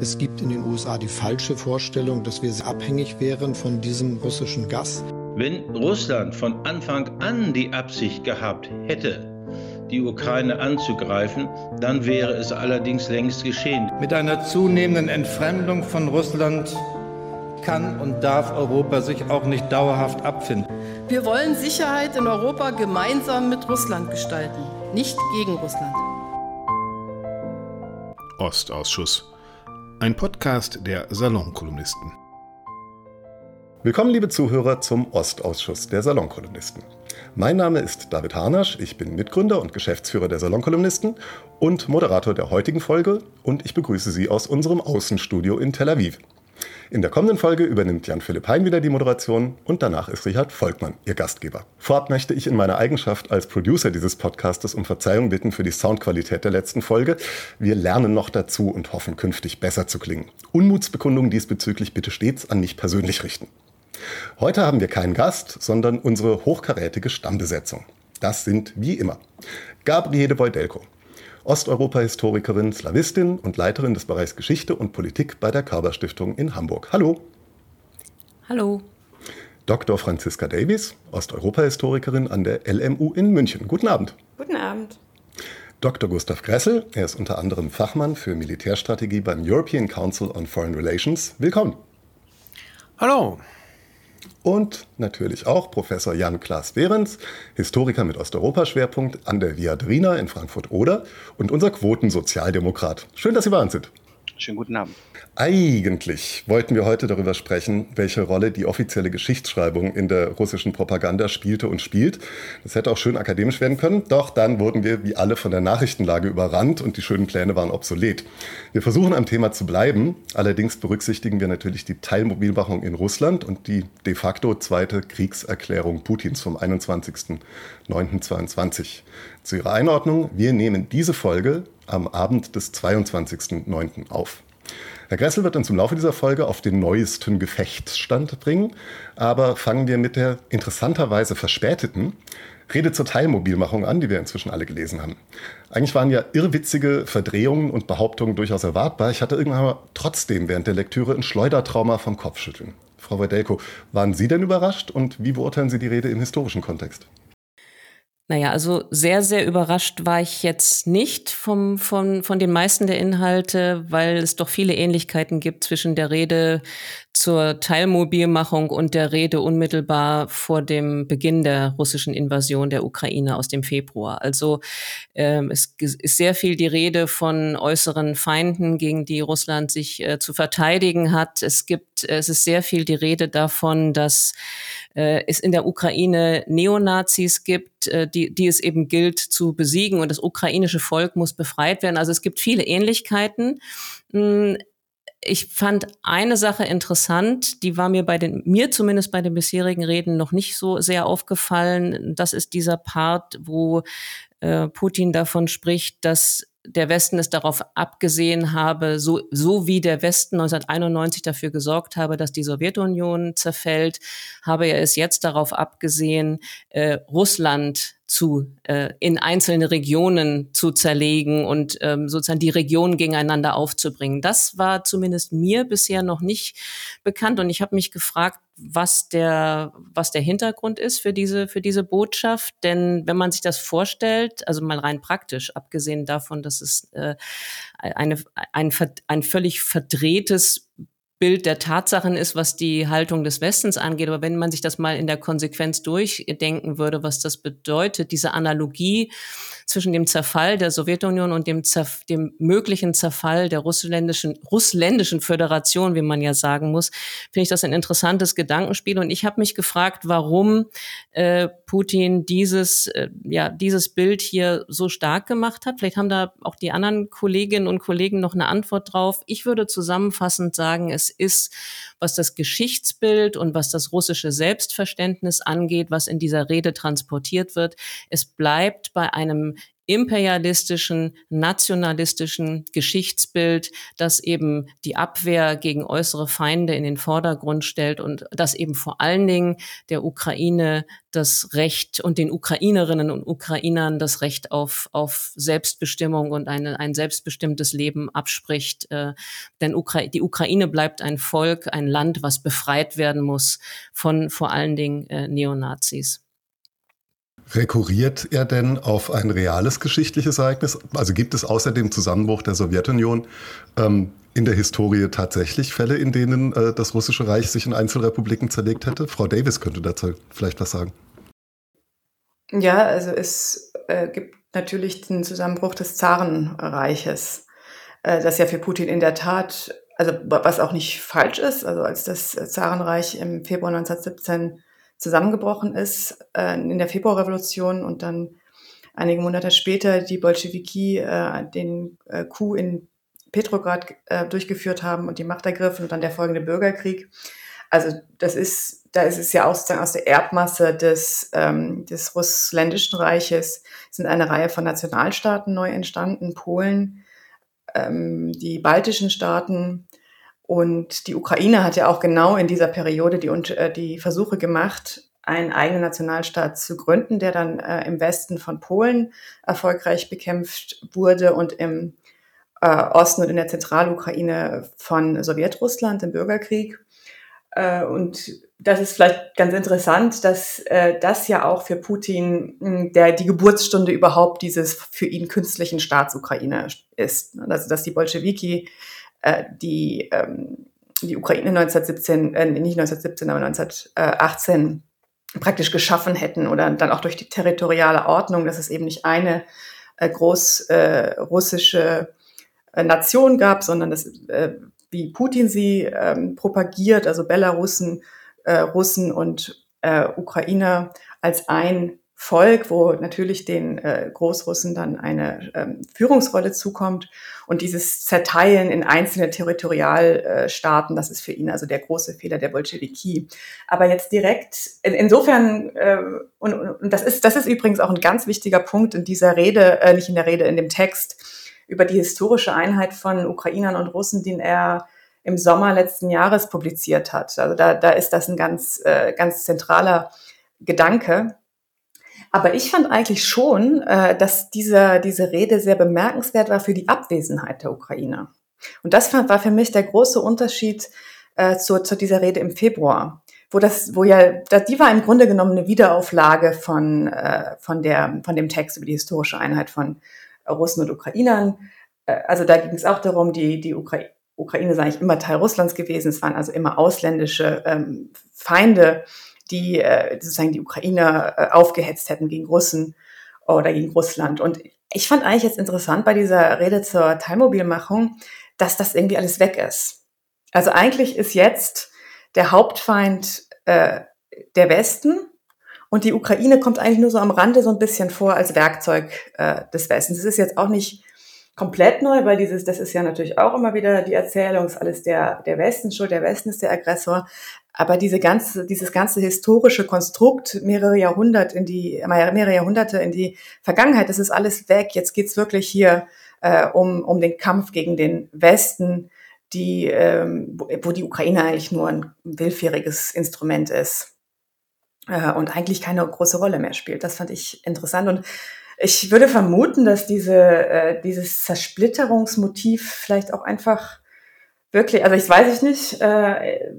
Es gibt in den USA die falsche Vorstellung, dass wir abhängig wären von diesem russischen Gas. Wenn Russland von Anfang an die Absicht gehabt hätte, die Ukraine anzugreifen, dann wäre es allerdings längst geschehen. Mit einer zunehmenden Entfremdung von Russland kann und darf Europa sich auch nicht dauerhaft abfinden. Wir wollen Sicherheit in Europa gemeinsam mit Russland gestalten, nicht gegen Russland. Ostausschuss. Ein Podcast der Salonkolumnisten. Willkommen, liebe Zuhörer, zum Ostausschuss der Salonkolumnisten. Mein Name ist David Harnasch, ich bin Mitgründer und Geschäftsführer der Salonkolumnisten und Moderator der heutigen Folge und ich begrüße Sie aus unserem Außenstudio in Tel Aviv. In der kommenden Folge übernimmt Jan-Philipp Hein wieder die Moderation und danach ist Richard Volkmann Ihr Gastgeber. Vorab möchte ich in meiner Eigenschaft als Producer dieses Podcastes um Verzeihung bitten für die Soundqualität der letzten Folge. Wir lernen noch dazu und hoffen künftig besser zu klingen. Unmutsbekundungen diesbezüglich bitte stets an mich persönlich richten. Heute haben wir keinen Gast, sondern unsere hochkarätige Stammbesetzung. Das sind wie immer Gabriele Beudelko, Osteuropa-Historikerin, Slawistin und Leiterin des Bereichs Geschichte und Politik bei der Körber Stiftung in Hamburg. Hallo. Hallo. Dr. Franziska Davies, Osteuropa-Historikerin an der LMU in München. Guten Abend. Guten Abend. Dr. Gustav Gressel, er ist unter anderem Fachmann für Militärstrategie beim European Council on Foreign Relations. Willkommen. Hallo und natürlich auch Professor Jan Klaas Behrens, Historiker mit Osteuropa-Schwerpunkt an der Viadrina in Frankfurt-Oder und unser Quotensozialdemokrat. Schön, dass Sie bei uns sind. Schönen guten Abend. Eigentlich wollten wir heute darüber sprechen, welche Rolle die offizielle Geschichtsschreibung in der russischen Propaganda spielte und spielt. Das hätte auch schön akademisch werden können, doch dann wurden wir wie alle von der Nachrichtenlage überrannt und die schönen Pläne waren obsolet. Wir versuchen am Thema zu bleiben, allerdings berücksichtigen wir natürlich die Teilmobilmachung in Russland und die de facto zweite Kriegserklärung Putins vom 21.09.22. Zu Ihrer Einordnung, wir nehmen diese Folge am Abend des 22.09. auf. Herr Gressel wird uns im Laufe dieser Folge auf den neuesten Gefechtsstand bringen, aber fangen wir mit der interessanterweise verspäteten Rede zur Teilmobilmachung an, die wir inzwischen alle gelesen haben. Eigentlich waren ja irrwitzige Verdrehungen und Behauptungen durchaus erwartbar. Ich hatte irgendwann aber trotzdem während der Lektüre ein Schleudertrauma vom Kopfschütteln. Frau Wedelko, waren Sie denn überrascht und wie beurteilen Sie die Rede im historischen Kontext? Naja, also sehr, sehr überrascht war ich jetzt nicht vom, von, von den meisten der Inhalte, weil es doch viele Ähnlichkeiten gibt zwischen der Rede zur Teilmobilmachung und der Rede unmittelbar vor dem Beginn der russischen Invasion der Ukraine aus dem Februar. Also ähm, es ist sehr viel die Rede von äußeren Feinden, gegen die Russland sich äh, zu verteidigen hat. Es gibt, es ist sehr viel die Rede davon, dass äh, es in der Ukraine Neonazis gibt, äh, die, die es eben gilt zu besiegen und das ukrainische Volk muss befreit werden. Also es gibt viele Ähnlichkeiten. Hm, ich fand eine Sache interessant, die war mir bei den, mir zumindest bei den bisherigen Reden noch nicht so sehr aufgefallen. Das ist dieser Part, wo äh, Putin davon spricht, dass der Westen es darauf abgesehen habe, so, so wie der Westen 1991 dafür gesorgt habe, dass die Sowjetunion zerfällt, habe er es jetzt darauf abgesehen, äh, Russland zu äh, in einzelne Regionen zu zerlegen und ähm, sozusagen die Regionen gegeneinander aufzubringen. Das war zumindest mir bisher noch nicht bekannt und ich habe mich gefragt, was der was der Hintergrund ist für diese für diese Botschaft. Denn wenn man sich das vorstellt, also mal rein praktisch, abgesehen davon, dass es äh, eine ein, ein völlig verdrehtes Bild der Tatsachen ist, was die Haltung des Westens angeht. Aber wenn man sich das mal in der Konsequenz durchdenken würde, was das bedeutet, diese Analogie zwischen dem Zerfall der Sowjetunion und dem, Zerf dem möglichen Zerfall der russländischen, russländischen Föderation, wie man ja sagen muss, finde ich das ein interessantes Gedankenspiel. Und ich habe mich gefragt, warum äh, Putin dieses, äh, ja, dieses Bild hier so stark gemacht hat. Vielleicht haben da auch die anderen Kolleginnen und Kollegen noch eine Antwort drauf. Ich würde zusammenfassend sagen, es ist, was das Geschichtsbild und was das russische Selbstverständnis angeht, was in dieser Rede transportiert wird. Es bleibt bei einem imperialistischen, nationalistischen Geschichtsbild, das eben die Abwehr gegen äußere Feinde in den Vordergrund stellt und das eben vor allen Dingen der Ukraine das Recht und den Ukrainerinnen und Ukrainern das Recht auf, auf Selbstbestimmung und eine, ein selbstbestimmtes Leben abspricht. Äh, denn Ukra die Ukraine bleibt ein Volk, ein Land, was befreit werden muss von vor allen Dingen äh, Neonazis. Rekurriert er denn auf ein reales geschichtliches Ereignis? Also gibt es außer dem Zusammenbruch der Sowjetunion ähm, in der Historie tatsächlich Fälle, in denen äh, das russische Reich sich in Einzelrepubliken zerlegt hätte? Frau Davis könnte dazu vielleicht was sagen. Ja, also es äh, gibt natürlich den Zusammenbruch des Zarenreiches, äh, das ja für Putin in der Tat, also was auch nicht falsch ist, also als das Zarenreich im Februar 1917 zusammengebrochen ist äh, in der Februarrevolution und dann einige Monate später die Bolschewiki äh, den äh, Coup in Petrograd äh, durchgeführt haben und die Macht ergriffen und dann der folgende Bürgerkrieg. Also das ist, da ist es ja aus, aus der Erbmasse des, ähm, des Russländischen Reiches sind eine Reihe von Nationalstaaten neu entstanden, Polen, ähm, die baltischen Staaten, und die Ukraine hat ja auch genau in dieser Periode die, äh, die Versuche gemacht, einen eigenen Nationalstaat zu gründen, der dann äh, im Westen von Polen erfolgreich bekämpft wurde und im äh, Osten und in der Zentralukraine von Sowjetrussland im Bürgerkrieg. Äh, und das ist vielleicht ganz interessant, dass äh, das ja auch für Putin hm, der die Geburtsstunde überhaupt dieses für ihn künstlichen Staatsukraine ist. Also dass die Bolschewiki äh, die, ähm, die Ukraine 1917, äh, nicht 1917, aber 1918 praktisch geschaffen hätten oder dann auch durch die territoriale Ordnung, dass es eben nicht eine äh, groß äh, russische äh, Nation gab, sondern dass, äh, wie Putin sie ähm, propagiert, also Belarussen, äh, Russen und äh, Ukrainer als ein Volk, wo natürlich den äh, Großrussen dann eine ähm, Führungsrolle zukommt. Und dieses Zerteilen in einzelne Territorialstaaten, das ist für ihn also der große Fehler der Bolschewiki. Aber jetzt direkt, in, insofern, äh, und, und das, ist, das ist übrigens auch ein ganz wichtiger Punkt in dieser Rede, äh, nicht in der Rede, in dem Text über die historische Einheit von Ukrainern und Russen, den er im Sommer letzten Jahres publiziert hat. Also da, da ist das ein ganz, äh, ganz zentraler Gedanke. Aber ich fand eigentlich schon, äh, dass diese, diese Rede sehr bemerkenswert war für die Abwesenheit der Ukraine. Und das war für mich der große Unterschied äh, zu, zu dieser Rede im Februar, wo das, wo ja, die war im Grunde genommen eine Wiederauflage von, äh, von, der, von dem Text über die historische Einheit von Russen und Ukrainern. also da ging es auch darum, die, die Ukraine, Ukraine ist eigentlich immer Teil Russlands gewesen. Es waren also immer ausländische ähm, Feinde die äh, sozusagen die Ukraine äh, aufgehetzt hätten gegen Russen oder gegen Russland. Und ich fand eigentlich jetzt interessant bei dieser Rede zur Teilmobilmachung, dass das irgendwie alles weg ist. Also eigentlich ist jetzt der Hauptfeind äh, der Westen und die Ukraine kommt eigentlich nur so am Rande so ein bisschen vor als Werkzeug äh, des Westens. Es ist jetzt auch nicht komplett neu, weil dieses, das ist ja natürlich auch immer wieder die Erzählung, ist alles der, der Westen schuld, der Westen ist der Aggressor. Aber diese ganze, dieses ganze historische Konstrukt, mehrere Jahrhunderte in die, mehrere Jahrhunderte in die Vergangenheit, das ist alles weg. Jetzt geht's wirklich hier äh, um, um den Kampf gegen den Westen, die, ähm, wo die Ukraine eigentlich nur ein willfähriges Instrument ist äh, und eigentlich keine große Rolle mehr spielt. Das fand ich interessant und ich würde vermuten, dass diese, äh, dieses Zersplitterungsmotiv vielleicht auch einfach wirklich, also ich weiß ich nicht, äh,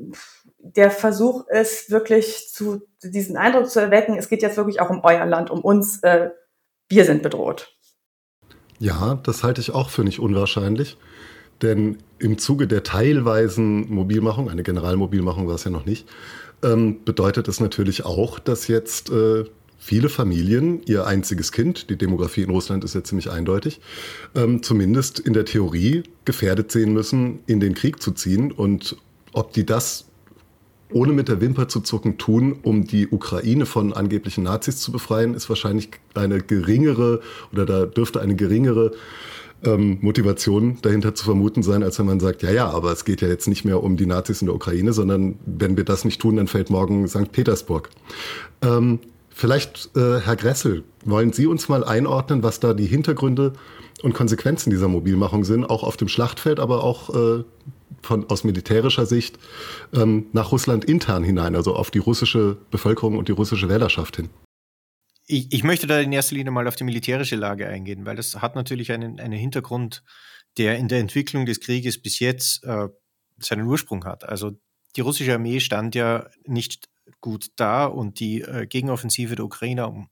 der Versuch ist wirklich zu diesen Eindruck zu erwecken, es geht jetzt wirklich auch um euer Land, um uns, äh, wir sind bedroht. Ja, das halte ich auch für nicht unwahrscheinlich. Denn im Zuge der teilweisen Mobilmachung, eine Generalmobilmachung war es ja noch nicht, ähm, bedeutet es natürlich auch, dass jetzt äh, viele Familien ihr einziges Kind, die Demografie in Russland ist ja ziemlich eindeutig, ähm, zumindest in der Theorie gefährdet sehen müssen, in den Krieg zu ziehen. Und ob die das ohne mit der Wimper zu zucken tun, um die Ukraine von angeblichen Nazis zu befreien, ist wahrscheinlich eine geringere oder da dürfte eine geringere ähm, Motivation dahinter zu vermuten sein, als wenn man sagt, ja, ja, aber es geht ja jetzt nicht mehr um die Nazis in der Ukraine, sondern wenn wir das nicht tun, dann fällt morgen St. Petersburg. Ähm, Vielleicht, äh, Herr Gressel, wollen Sie uns mal einordnen, was da die Hintergründe und Konsequenzen dieser Mobilmachung sind, auch auf dem Schlachtfeld, aber auch äh, von, aus militärischer Sicht ähm, nach Russland intern hinein, also auf die russische Bevölkerung und die russische Wählerschaft hin? Ich, ich möchte da in erster Linie mal auf die militärische Lage eingehen, weil das hat natürlich einen, einen Hintergrund, der in der Entwicklung des Krieges bis jetzt äh, seinen Ursprung hat. Also die russische Armee stand ja nicht gut da und die äh, Gegenoffensive der Ukrainer um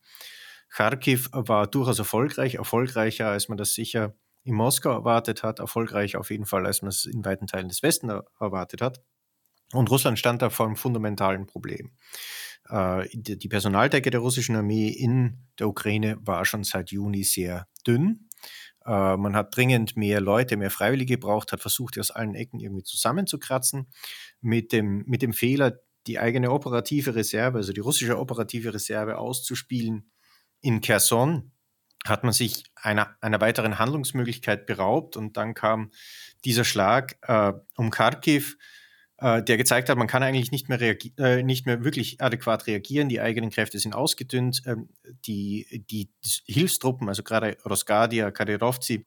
Kharkiv war durchaus erfolgreich, erfolgreicher, als man das sicher in Moskau erwartet hat, erfolgreich auf jeden Fall, als man es in weiten Teilen des Westens erwartet hat. Und Russland stand da vor einem fundamentalen Problem. Äh, die Personaldecke der russischen Armee in der Ukraine war schon seit Juni sehr dünn. Äh, man hat dringend mehr Leute, mehr Freiwillige gebraucht, hat versucht, die aus allen Ecken irgendwie zusammenzukratzen. Mit dem, mit dem Fehler, die eigene operative Reserve, also die russische operative Reserve auszuspielen in Kherson, hat man sich einer, einer weiteren Handlungsmöglichkeit beraubt und dann kam dieser Schlag äh, um Kharkiv, äh, der gezeigt hat, man kann eigentlich nicht mehr, äh, nicht mehr wirklich adäquat reagieren, die eigenen Kräfte sind ausgedünnt, ähm, die, die, Hilfstruppen, also gerade Rosgadia, Kadyrovci,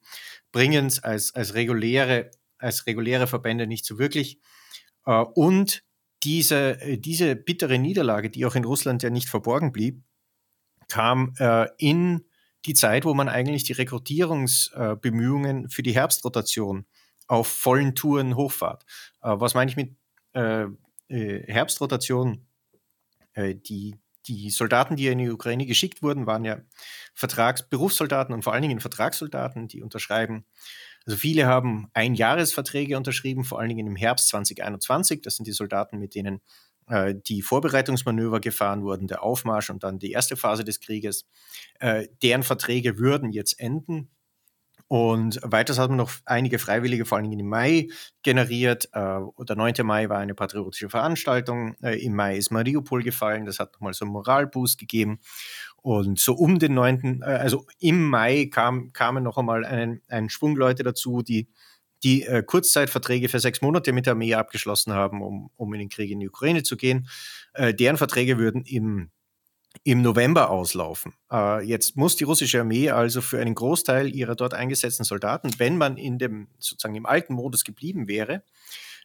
bringen es als, als, reguläre, als reguläre Verbände nicht so wirklich. Äh, und diese, diese bittere Niederlage, die auch in Russland ja nicht verborgen blieb, kam äh, in die Zeit, wo man eigentlich die Rekrutierungsbemühungen für die Herbstrotation auf vollen Touren hochfahrt. Äh, was meine ich mit äh, äh, Herbstrotation? die, die Soldaten, die in die Ukraine geschickt wurden, waren ja Vertrags Berufssoldaten und vor allen Dingen Vertragssoldaten, die unterschreiben. Also viele haben Einjahresverträge unterschrieben, vor allen Dingen im Herbst 2021. Das sind die Soldaten, mit denen äh, die Vorbereitungsmanöver gefahren wurden, der Aufmarsch und dann die erste Phase des Krieges. Äh, deren Verträge würden jetzt enden. Und weiters hat man noch einige Freiwillige, vor allem im Mai, generiert. Äh, der 9. Mai war eine patriotische Veranstaltung. Im Mai ist Mariupol gefallen. Das hat nochmal so einen Moralboost gegeben. Und so um den 9., also im Mai kam, kamen noch einmal einen, einen Schwung Leute dazu, die die äh, Kurzzeitverträge für sechs Monate mit der Armee abgeschlossen haben, um, um in den Krieg in die Ukraine zu gehen. Äh, deren Verträge würden im, im November auslaufen. Äh, jetzt muss die russische Armee also für einen Großteil ihrer dort eingesetzten Soldaten, wenn man in dem sozusagen im alten Modus geblieben wäre,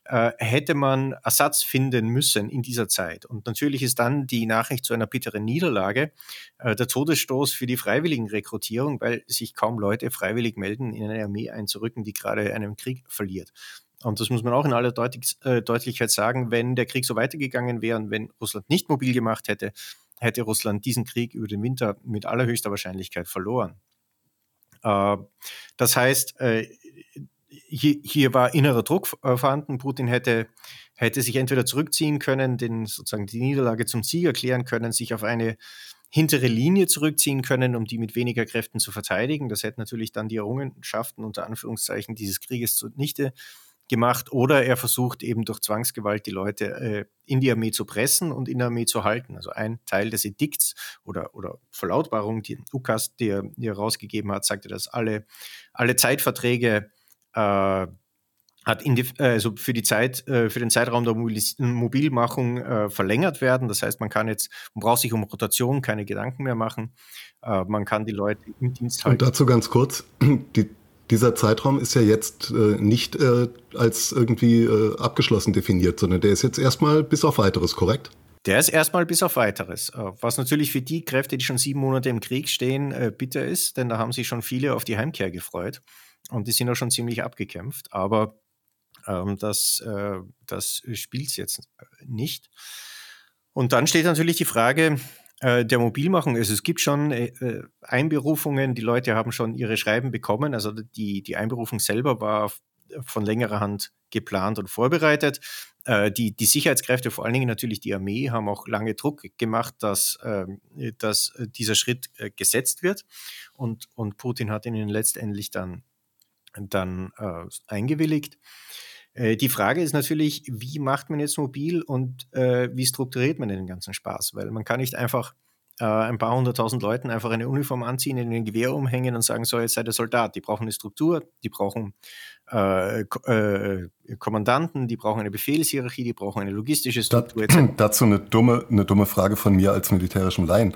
äh, hätte man Ersatz finden müssen in dieser Zeit. Und natürlich ist dann die Nachricht zu einer bitteren Niederlage äh, der Todesstoß für die Freiwilligenrekrutierung, weil sich kaum Leute freiwillig melden, in eine Armee einzurücken, die gerade einen Krieg verliert. Und das muss man auch in aller Deutlich äh, Deutlichkeit sagen, wenn der Krieg so weitergegangen wäre und wenn Russland nicht mobil gemacht hätte, hätte Russland diesen Krieg über den Winter mit allerhöchster Wahrscheinlichkeit verloren. Äh, das heißt, äh, hier, hier war innerer Druck äh, vorhanden. Putin hätte, hätte sich entweder zurückziehen können, den, sozusagen die Niederlage zum Sieg erklären können, sich auf eine hintere Linie zurückziehen können, um die mit weniger Kräften zu verteidigen. Das hätte natürlich dann die Errungenschaften unter Anführungszeichen dieses Krieges zunichte gemacht. Oder er versucht eben durch Zwangsgewalt die Leute äh, in die Armee zu pressen und in der Armee zu halten. Also ein Teil des Edikts oder, oder Verlautbarung, die Ukas, er, die er rausgegeben hat, sagte, dass alle, alle Zeitverträge äh, hat die, also für die Zeit, äh, für den Zeitraum der Mobilmachung äh, verlängert werden. Das heißt, man kann jetzt, man braucht sich um Rotation keine Gedanken mehr machen. Äh, man kann die Leute im Dienst halten. Und dazu ganz kurz, die, dieser Zeitraum ist ja jetzt äh, nicht äh, als irgendwie äh, abgeschlossen definiert, sondern der ist jetzt erstmal bis auf weiteres, korrekt? Der ist erstmal bis auf weiteres. Was natürlich für die Kräfte, die schon sieben Monate im Krieg stehen, bitter ist, denn da haben sich schon viele auf die Heimkehr gefreut. Und die sind auch schon ziemlich abgekämpft, aber ähm, das, äh, das spielt es jetzt äh, nicht. Und dann steht natürlich die Frage äh, der Mobilmachung. Also es gibt schon äh, äh, Einberufungen, die Leute haben schon ihre Schreiben bekommen. Also die, die Einberufung selber war von längerer Hand geplant und vorbereitet. Äh, die, die Sicherheitskräfte, vor allen Dingen natürlich die Armee, haben auch lange Druck gemacht, dass, ähm, dass dieser Schritt gesetzt wird. Und, und Putin hat ihn letztendlich dann dann äh, eingewilligt. Äh, die Frage ist natürlich, wie macht man jetzt mobil und äh, wie strukturiert man den ganzen Spaß? Weil man kann nicht einfach äh, ein paar hunderttausend Leuten einfach eine Uniform anziehen, in ein Gewehr umhängen und sagen, so, jetzt seid ihr Soldat. Die brauchen eine Struktur, die brauchen äh, äh, Kommandanten, die brauchen eine Befehlshierarchie, die brauchen eine logistische Struktur. Da, dazu eine dumme, eine dumme Frage von mir als militärischem Laien.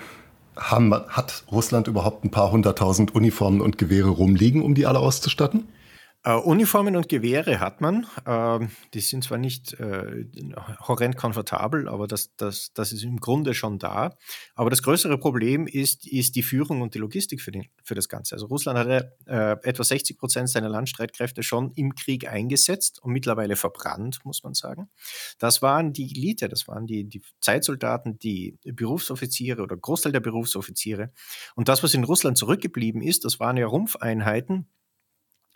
Haben, hat Russland überhaupt ein paar hunderttausend Uniformen und Gewehre rumliegen, um die alle auszustatten? Uh, Uniformen und Gewehre hat man. Uh, die sind zwar nicht uh, horrend komfortabel, aber das, das, das ist im Grunde schon da. Aber das größere Problem ist, ist die Führung und die Logistik für, den, für das Ganze. Also Russland hat etwa 60 Prozent seiner Landstreitkräfte schon im Krieg eingesetzt und mittlerweile verbrannt, muss man sagen. Das waren die Elite, das waren die, die Zeitsoldaten, die Berufsoffiziere oder Großteil der Berufsoffiziere. Und das, was in Russland zurückgeblieben ist, das waren ja Rumpfeinheiten,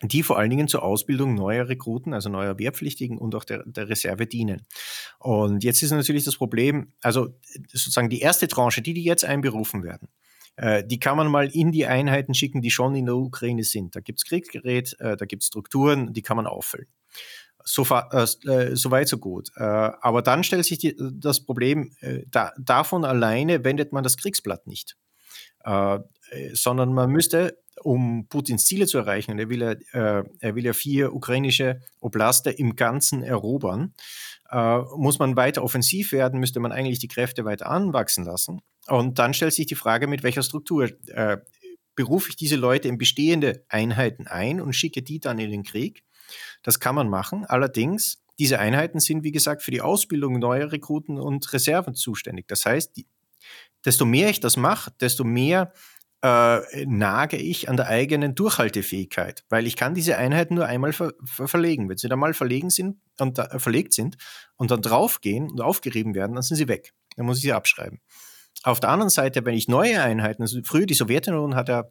die vor allen Dingen zur Ausbildung neuer Rekruten, also neuer Wehrpflichtigen und auch der, der Reserve dienen. Und jetzt ist natürlich das Problem, also sozusagen die erste Tranche, die, die jetzt einberufen werden, äh, die kann man mal in die Einheiten schicken, die schon in der Ukraine sind. Da gibt's Kriegsgerät, äh, da gibt's Strukturen, die kann man auffüllen. So, äh, äh, so weit, so gut. Äh, aber dann stellt sich die, das Problem, äh, da, davon alleine wendet man das Kriegsblatt nicht. Sondern man müsste um Putins Ziele zu erreichen, er will ja, äh, er will ja vier ukrainische Oblaste im Ganzen erobern, äh, muss man weiter offensiv werden, müsste man eigentlich die Kräfte weiter anwachsen lassen. Und dann stellt sich die Frage, mit welcher Struktur äh, berufe ich diese Leute in bestehende Einheiten ein und schicke die dann in den Krieg. Das kann man machen. Allerdings, diese Einheiten sind, wie gesagt, für die Ausbildung neuer Rekruten und Reserven zuständig. Das heißt, die, desto mehr ich das mache, desto mehr äh, nage ich an der eigenen Durchhaltefähigkeit, weil ich kann diese Einheiten nur einmal ver ver verlegen. Wenn sie dann mal verlegen sind und da, verlegt sind und dann draufgehen und aufgerieben werden, dann sind sie weg. Dann muss ich sie abschreiben. Auf der anderen Seite, wenn ich neue Einheiten, also früher die Sowjetunion hat ja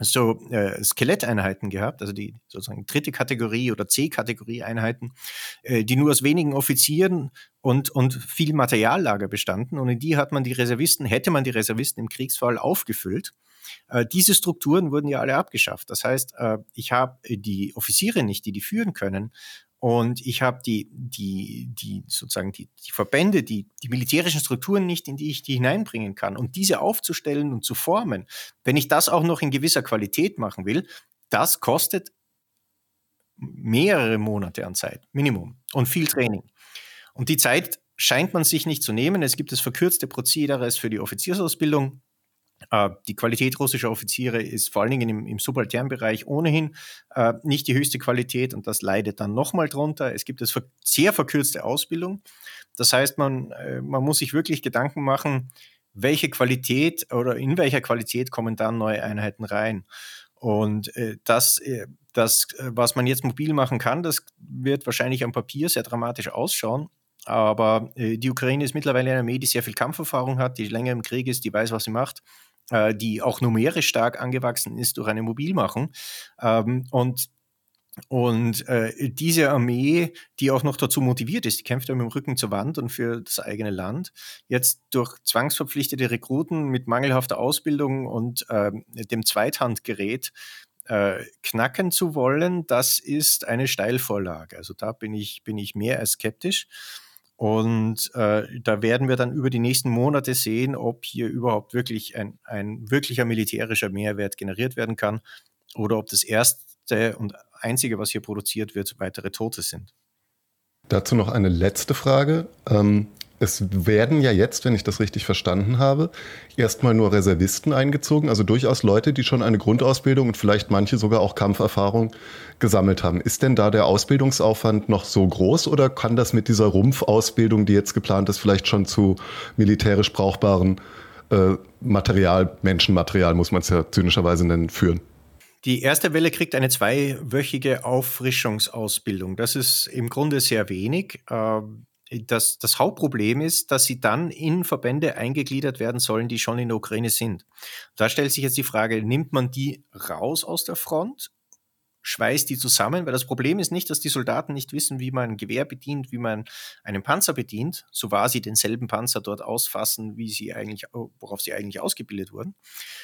so äh, Skeletteinheiten gehabt, also die sozusagen dritte Kategorie oder C-Kategorie Einheiten, äh, die nur aus wenigen Offizieren und, und viel Materiallager bestanden. Und in die hat man die Reservisten, hätte man die Reservisten im Kriegsfall aufgefüllt. Äh, diese Strukturen wurden ja alle abgeschafft. Das heißt, äh, ich habe die Offiziere nicht, die die führen können. Und ich habe die, die, die sozusagen die, die Verbände, die, die militärischen Strukturen nicht, in die ich die hineinbringen kann. Und diese aufzustellen und zu formen, wenn ich das auch noch in gewisser Qualität machen will, das kostet mehrere Monate an Zeit, Minimum, und viel Training. Und die Zeit scheint man sich nicht zu nehmen. Es gibt das verkürzte Prozedere für die Offiziersausbildung. Äh, die Qualität russischer Offiziere ist vor allen Dingen im, im subalternen Bereich ohnehin äh, nicht die höchste Qualität und das leidet dann nochmal drunter. Es gibt eine sehr verkürzte Ausbildung. Das heißt, man, äh, man muss sich wirklich Gedanken machen, welche Qualität oder in welcher Qualität kommen dann neue Einheiten rein. Und äh, das, äh, das, was man jetzt mobil machen kann, das wird wahrscheinlich am Papier sehr dramatisch ausschauen. Aber äh, die Ukraine ist mittlerweile eine Armee, die sehr viel Kampferfahrung hat, die länger im Krieg ist, die weiß, was sie macht, äh, die auch numerisch stark angewachsen ist durch eine Mobilmachung. Ähm, und und äh, diese Armee, die auch noch dazu motiviert ist, die kämpft ja mit dem Rücken zur Wand und für das eigene Land, jetzt durch zwangsverpflichtete Rekruten mit mangelhafter Ausbildung und äh, dem Zweithandgerät äh, knacken zu wollen, das ist eine Steilvorlage. Also da bin ich, bin ich mehr als skeptisch. Und äh, da werden wir dann über die nächsten Monate sehen, ob hier überhaupt wirklich ein, ein wirklicher militärischer Mehrwert generiert werden kann oder ob das erste und einzige, was hier produziert wird, weitere Tote sind. Dazu noch eine letzte Frage. Ähm, es werden ja jetzt, wenn ich das richtig verstanden habe, erstmal nur Reservisten eingezogen, also durchaus Leute, die schon eine Grundausbildung und vielleicht manche sogar auch Kampferfahrung gesammelt haben. Ist denn da der Ausbildungsaufwand noch so groß oder kann das mit dieser Rumpfausbildung, die jetzt geplant ist, vielleicht schon zu militärisch brauchbaren äh, Material, Menschenmaterial, muss man es ja zynischerweise nennen, führen? Die erste Welle kriegt eine zweiwöchige Auffrischungsausbildung. Das ist im Grunde sehr wenig. Das, das Hauptproblem ist, dass sie dann in Verbände eingegliedert werden sollen, die schon in der Ukraine sind. Da stellt sich jetzt die Frage, nimmt man die raus aus der Front, schweißt die zusammen? Weil das Problem ist nicht, dass die Soldaten nicht wissen, wie man ein Gewehr bedient, wie man einen Panzer bedient, so war sie denselben Panzer dort ausfassen, wie sie eigentlich, worauf sie eigentlich ausgebildet wurden,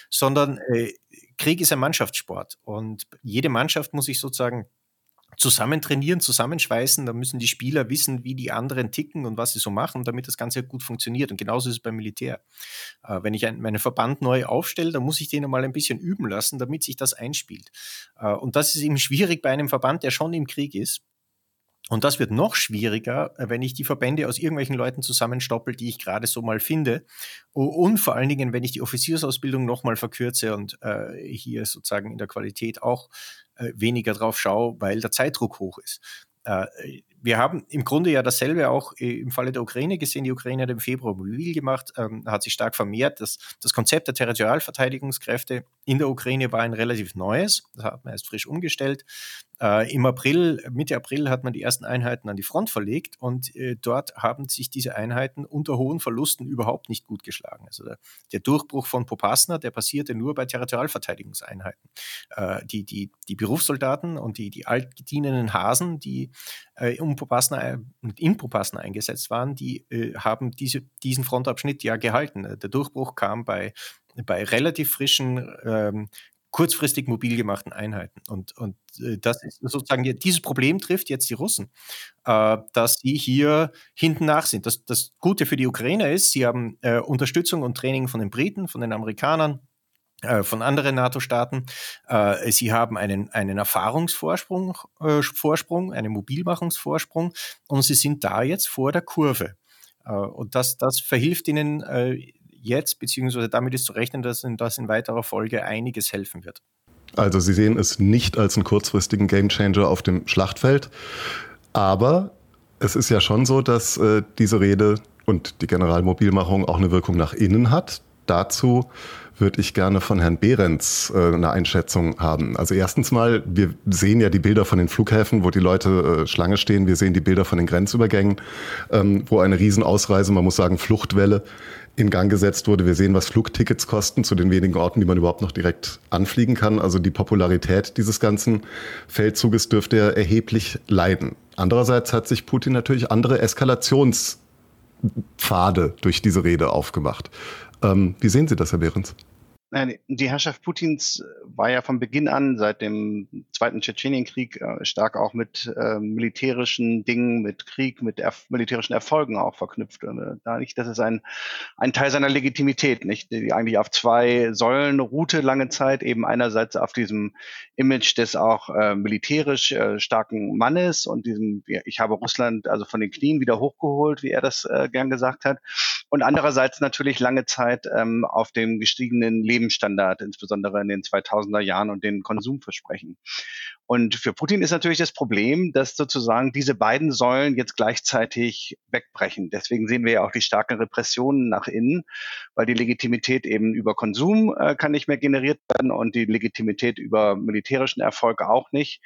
sondern äh, Krieg ist ein Mannschaftssport und jede Mannschaft muss sich sozusagen zusammen trainieren, zusammenschweißen. Da müssen die Spieler wissen, wie die anderen ticken und was sie so machen, damit das Ganze gut funktioniert. Und genauso ist es beim Militär. Äh, wenn ich ein, meinen Verband neu aufstelle, dann muss ich den mal ein bisschen üben lassen, damit sich das einspielt. Äh, und das ist eben schwierig bei einem Verband, der schon im Krieg ist. Und das wird noch schwieriger, wenn ich die Verbände aus irgendwelchen Leuten zusammenstoppel, die ich gerade so mal finde. Und vor allen Dingen, wenn ich die Offiziersausbildung nochmal verkürze und äh, hier sozusagen in der Qualität auch äh, weniger drauf schaue, weil der Zeitdruck hoch ist. Wir haben im Grunde ja dasselbe auch äh, im Falle der Ukraine gesehen. Die Ukraine hat im Februar mobil gemacht, ähm, hat sich stark vermehrt. Das, das Konzept der Territorialverteidigungskräfte in der Ukraine war ein relativ neues. Das hat man erst frisch umgestellt. Äh, Im April, Mitte April hat man die ersten Einheiten an die Front verlegt und äh, dort haben sich diese Einheiten unter hohen Verlusten überhaupt nicht gut geschlagen. Also der, der Durchbruch von Popasna, der passierte nur bei Territorialverteidigungseinheiten. Äh, die, die, die Berufssoldaten und die, die altgedienenden Hasen, die äh, um Popasna, in Popasna eingesetzt waren, die äh, haben diese, diesen Frontabschnitt ja gehalten. Der Durchbruch kam bei bei relativ frischen ähm, kurzfristig mobil gemachten Einheiten. Und, und äh, das ist sozusagen, dieses Problem trifft jetzt die Russen, äh, dass sie hier hinten nach sind. Das, das Gute für die Ukrainer ist, sie haben äh, Unterstützung und Training von den Briten, von den Amerikanern, äh, von anderen NATO-Staaten. Äh, sie haben einen, einen Erfahrungsvorsprung, äh, Vorsprung, einen Mobilmachungsvorsprung und sie sind da jetzt vor der Kurve. Und das, das verhilft ihnen jetzt, beziehungsweise damit ist zu rechnen, dass in, das in weiterer Folge einiges helfen wird. Also Sie sehen es nicht als einen kurzfristigen Gamechanger auf dem Schlachtfeld, aber es ist ja schon so, dass äh, diese Rede und die Generalmobilmachung auch eine Wirkung nach innen hat. Dazu würde ich gerne von Herrn Behrens äh, eine Einschätzung haben. Also erstens mal, wir sehen ja die Bilder von den Flughäfen, wo die Leute äh, Schlange stehen. Wir sehen die Bilder von den Grenzübergängen, ähm, wo eine Riesenausreise, man muss sagen Fluchtwelle, in Gang gesetzt wurde. Wir sehen, was Flugtickets kosten zu den wenigen Orten, die man überhaupt noch direkt anfliegen kann. Also die Popularität dieses ganzen Feldzuges dürfte ja erheblich leiden. Andererseits hat sich Putin natürlich andere Eskalationspfade durch diese Rede aufgemacht. Ähm, wie sehen Sie das, Herr Behrens? Die Herrschaft Putins war ja von Beginn an, seit dem Zweiten Tschetschenienkrieg, äh, stark auch mit äh, militärischen Dingen, mit Krieg, mit erf militärischen Erfolgen auch verknüpft. Und, äh, nicht, das ist ein, ein Teil seiner Legitimität, nicht? Die eigentlich auf zwei Säulen ruhte lange Zeit, eben einerseits auf diesem Image des auch äh, militärisch äh, starken Mannes und diesem, ich habe Russland also von den Knien wieder hochgeholt, wie er das äh, gern gesagt hat. Und andererseits natürlich lange Zeit ähm, auf dem gestiegenen Leben Lebensstandard, insbesondere in den 2000er Jahren und den Konsumversprechen. Und für Putin ist natürlich das Problem, dass sozusagen diese beiden Säulen jetzt gleichzeitig wegbrechen. Deswegen sehen wir ja auch die starken Repressionen nach innen, weil die Legitimität eben über Konsum äh, kann nicht mehr generiert werden und die Legitimität über militärischen Erfolg auch nicht.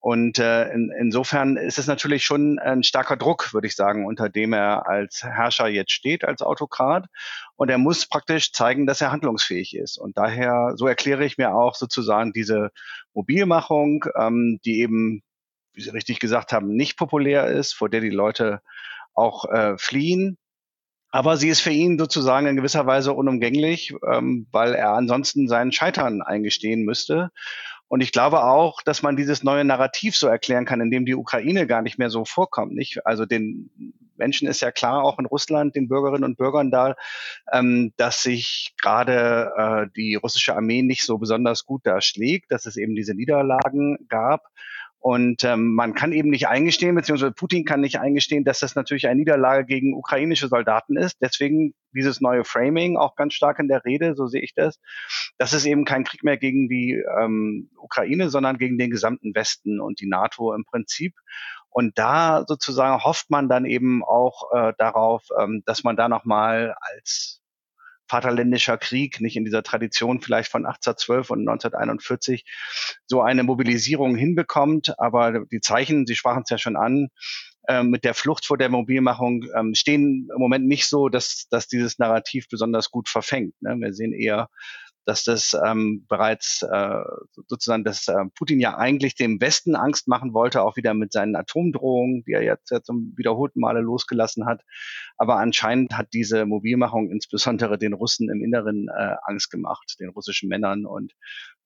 Und äh, in, insofern ist es natürlich schon ein starker Druck, würde ich sagen, unter dem er als Herrscher jetzt steht, als Autokrat. Und er muss praktisch zeigen, dass er handlungsfähig ist. Und daher, so erkläre ich mir auch sozusagen diese Mobilmachung, ähm, die eben, wie Sie richtig gesagt haben, nicht populär ist, vor der die Leute auch äh, fliehen. Aber sie ist für ihn sozusagen in gewisser Weise unumgänglich, ähm, weil er ansonsten seinen Scheitern eingestehen müsste. Und ich glaube auch, dass man dieses neue Narrativ so erklären kann, in dem die Ukraine gar nicht mehr so vorkommt. Nicht? Also den Menschen ist ja klar, auch in Russland, den Bürgerinnen und Bürgern da, ähm, dass sich gerade äh, die russische Armee nicht so besonders gut da schlägt, dass es eben diese Niederlagen gab. Und ähm, man kann eben nicht eingestehen, beziehungsweise Putin kann nicht eingestehen, dass das natürlich eine Niederlage gegen ukrainische Soldaten ist. Deswegen dieses neue Framing auch ganz stark in der Rede, so sehe ich das. Das ist eben kein Krieg mehr gegen die ähm, Ukraine, sondern gegen den gesamten Westen und die NATO im Prinzip. Und da sozusagen hofft man dann eben auch äh, darauf, ähm, dass man da nochmal als Vaterländischer Krieg, nicht in dieser Tradition vielleicht von 1812 und 1941 so eine Mobilisierung hinbekommt. Aber die Zeichen, Sie sprachen es ja schon an, äh, mit der Flucht vor der Mobilmachung ähm, stehen im Moment nicht so, dass, dass dieses Narrativ besonders gut verfängt. Ne? Wir sehen eher dass das ähm, bereits äh, sozusagen, dass äh, Putin ja eigentlich dem Westen Angst machen wollte, auch wieder mit seinen Atomdrohungen, die er jetzt ja zum wiederholten Male losgelassen hat. Aber anscheinend hat diese Mobilmachung insbesondere den Russen im Inneren äh, Angst gemacht, den russischen Männern und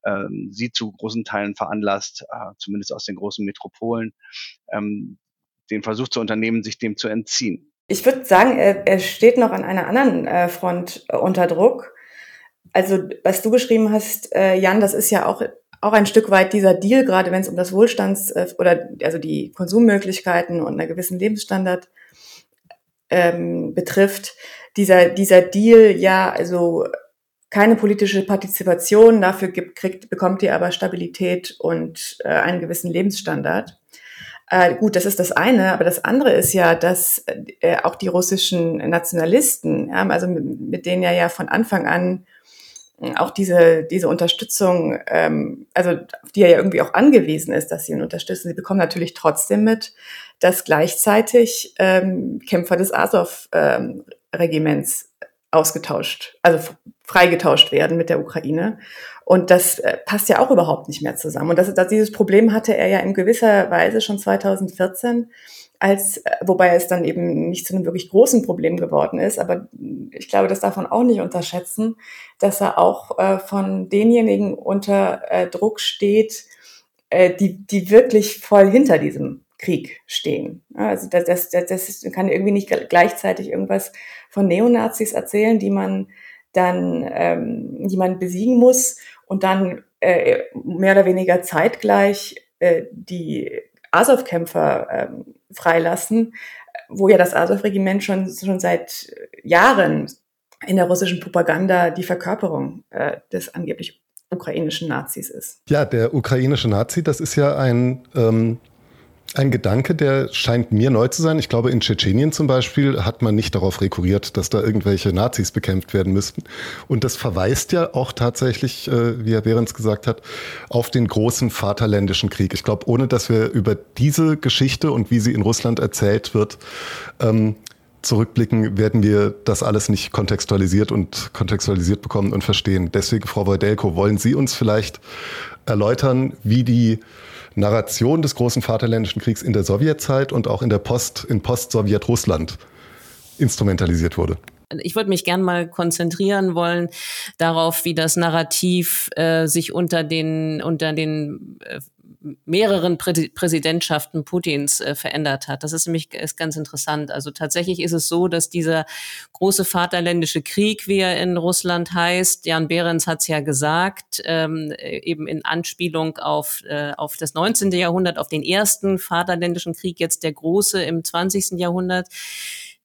ähm, sie zu großen Teilen veranlasst, äh, zumindest aus den großen Metropolen, ähm, den Versuch zu unternehmen, sich dem zu entziehen. Ich würde sagen, er, er steht noch an einer anderen äh, Front unter Druck also was du beschrieben hast, äh, Jan, das ist ja auch auch ein Stück weit dieser Deal, gerade wenn es um das Wohlstands- äh, oder also die Konsummöglichkeiten und einen gewissen Lebensstandard ähm, betrifft, dieser, dieser Deal ja also keine politische Partizipation, dafür gibt, kriegt, bekommt ihr aber Stabilität und äh, einen gewissen Lebensstandard. Äh, gut, das ist das eine, aber das andere ist ja, dass äh, auch die russischen Nationalisten, ja, also mit, mit denen er ja von Anfang an auch diese, diese Unterstützung, ähm, also auf die er ja irgendwie auch angewiesen ist, dass sie ihn unterstützen, sie bekommen natürlich trotzdem mit, dass gleichzeitig ähm, Kämpfer des Azov-Regiments ähm, ausgetauscht, also freigetauscht werden mit der Ukraine. Und das äh, passt ja auch überhaupt nicht mehr zusammen. Und das, das, dieses Problem hatte er ja in gewisser Weise schon 2014 als, äh, wobei es dann eben nicht zu einem wirklich großen Problem geworden ist. Aber ich glaube, das darf man auch nicht unterschätzen, dass er auch äh, von denjenigen unter äh, Druck steht, die, die wirklich voll hinter diesem Krieg stehen. Also das, das, das kann irgendwie nicht gleichzeitig irgendwas von Neonazis erzählen, die man dann, ähm, die man besiegen muss und dann äh, mehr oder weniger zeitgleich äh, die Azov-Kämpfer ähm, freilassen, wo ja das Azov-Regiment schon, schon seit Jahren in der russischen Propaganda die Verkörperung äh, des angeblich ukrainischen Nazis ist. Ja, der ukrainische Nazi, das ist ja ein ähm, ein Gedanke, der scheint mir neu zu sein. Ich glaube, in Tschetschenien zum Beispiel hat man nicht darauf rekurriert, dass da irgendwelche Nazis bekämpft werden müssten. Und das verweist ja auch tatsächlich, äh, wie Herr Behrens gesagt hat, auf den großen Vaterländischen Krieg. Ich glaube, ohne dass wir über diese Geschichte und wie sie in Russland erzählt wird, ähm, zurückblicken, werden wir das alles nicht kontextualisiert und kontextualisiert bekommen und verstehen. Deswegen, Frau Wojdelko, wollen Sie uns vielleicht erläutern, wie die Narration des großen Vaterländischen Kriegs in der Sowjetzeit und auch in der Post, in Post-Sowjet-Russland instrumentalisiert wurde. Ich würde mich gern mal konzentrieren wollen darauf, wie das Narrativ äh, sich unter den unter den äh, mehreren Prä Präsidentschaften Putins äh, verändert hat. Das ist nämlich ist ganz interessant. Also tatsächlich ist es so, dass dieser große Vaterländische Krieg, wie er in Russland heißt, Jan Behrens hat es ja gesagt, ähm, eben in Anspielung auf, äh, auf das 19. Jahrhundert, auf den ersten Vaterländischen Krieg, jetzt der große im 20. Jahrhundert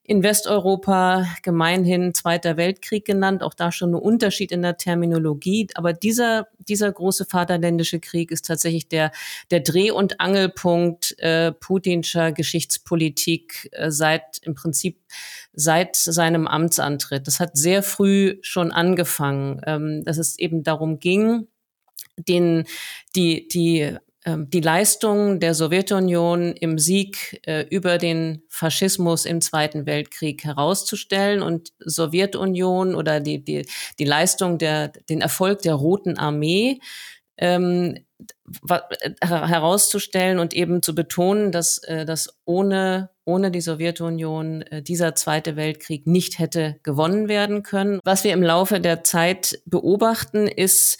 in Westeuropa gemeinhin Zweiter Weltkrieg genannt, auch da schon ein Unterschied in der Terminologie. Aber dieser, dieser große Vaterländische Krieg ist tatsächlich der, der Dreh- und Angelpunkt äh, putinscher Geschichtspolitik äh, seit im Prinzip seit seinem Amtsantritt. Das hat sehr früh schon angefangen, ähm, dass es eben darum ging, den, die, die die Leistung der Sowjetunion im Sieg äh, über den Faschismus im Zweiten Weltkrieg herauszustellen und Sowjetunion oder die, die, die Leistung der, den Erfolg der Roten Armee ähm, herauszustellen und eben zu betonen, dass, äh, dass ohne, ohne die Sowjetunion äh, dieser Zweite Weltkrieg nicht hätte gewonnen werden können. Was wir im Laufe der Zeit beobachten, ist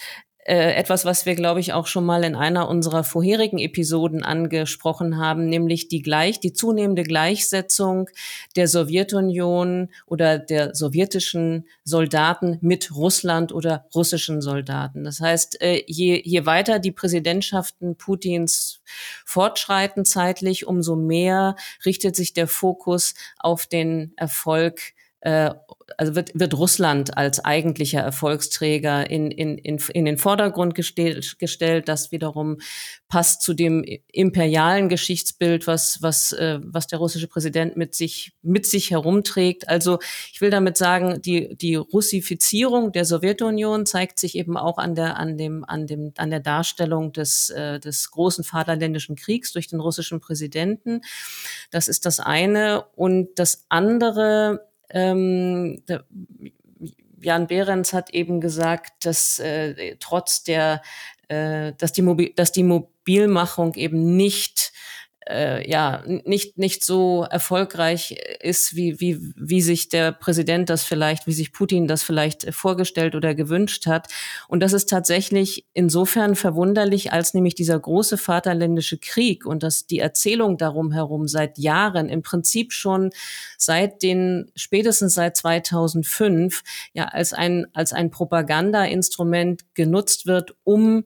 äh, etwas, was wir, glaube ich, auch schon mal in einer unserer vorherigen Episoden angesprochen haben, nämlich die gleich, die zunehmende Gleichsetzung der Sowjetunion oder der sowjetischen Soldaten mit Russland oder russischen Soldaten. Das heißt, äh, je, je weiter die Präsidentschaften Putins fortschreiten zeitlich, umso mehr richtet sich der Fokus auf den Erfolg äh, also wird, wird Russland als eigentlicher Erfolgsträger in, in, in, in den Vordergrund gestellt, gestellt. Das wiederum passt zu dem imperialen Geschichtsbild, was, was, äh, was der russische Präsident mit sich, mit sich herumträgt. Also ich will damit sagen, die, die Russifizierung der Sowjetunion zeigt sich eben auch an der, an dem, an dem, an der Darstellung des, äh, des großen Vaterländischen Kriegs durch den russischen Präsidenten. Das ist das eine. Und das andere, ähm, Jan Behrens hat eben gesagt, dass äh, trotz der, äh, dass die, Mobil dass die Mobilmachung eben nicht äh, ja nicht nicht so erfolgreich ist, wie wie wie sich der Präsident das vielleicht, wie sich Putin das vielleicht vorgestellt oder gewünscht hat. Und das ist tatsächlich insofern verwunderlich, als nämlich dieser große Vaterländische Krieg und dass die Erzählung darum herum seit Jahren im Prinzip schon seit den spätestens seit 2005 ja als ein als ein Propagandainstrument genutzt wird, um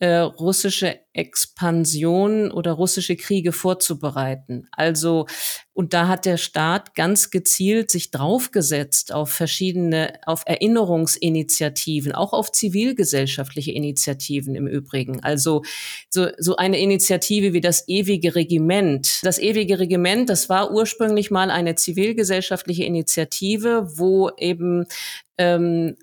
äh, russische Expansion oder russische Kriege vorzubereiten. Also, und da hat der Staat ganz gezielt sich draufgesetzt auf verschiedene, auf Erinnerungsinitiativen, auch auf zivilgesellschaftliche Initiativen im Übrigen. Also, so, so eine Initiative wie das ewige Regiment. Das ewige Regiment, das war ursprünglich mal eine zivilgesellschaftliche Initiative, wo eben ähm,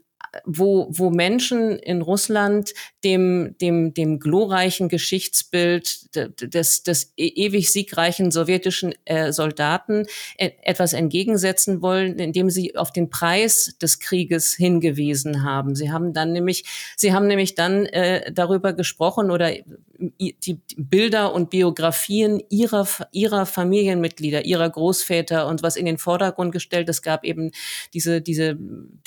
wo, wo Menschen in Russland dem, dem, dem glorreichen Geschichtsbild des, des e, ewig siegreichen sowjetischen äh, Soldaten e, etwas entgegensetzen wollen, indem sie auf den Preis des Krieges hingewiesen haben. Sie haben dann nämlich, sie haben nämlich dann äh, darüber gesprochen oder die Bilder und Biografien ihrer, ihrer Familienmitglieder, ihrer Großväter und was in den Vordergrund gestellt. Es gab eben diese, diese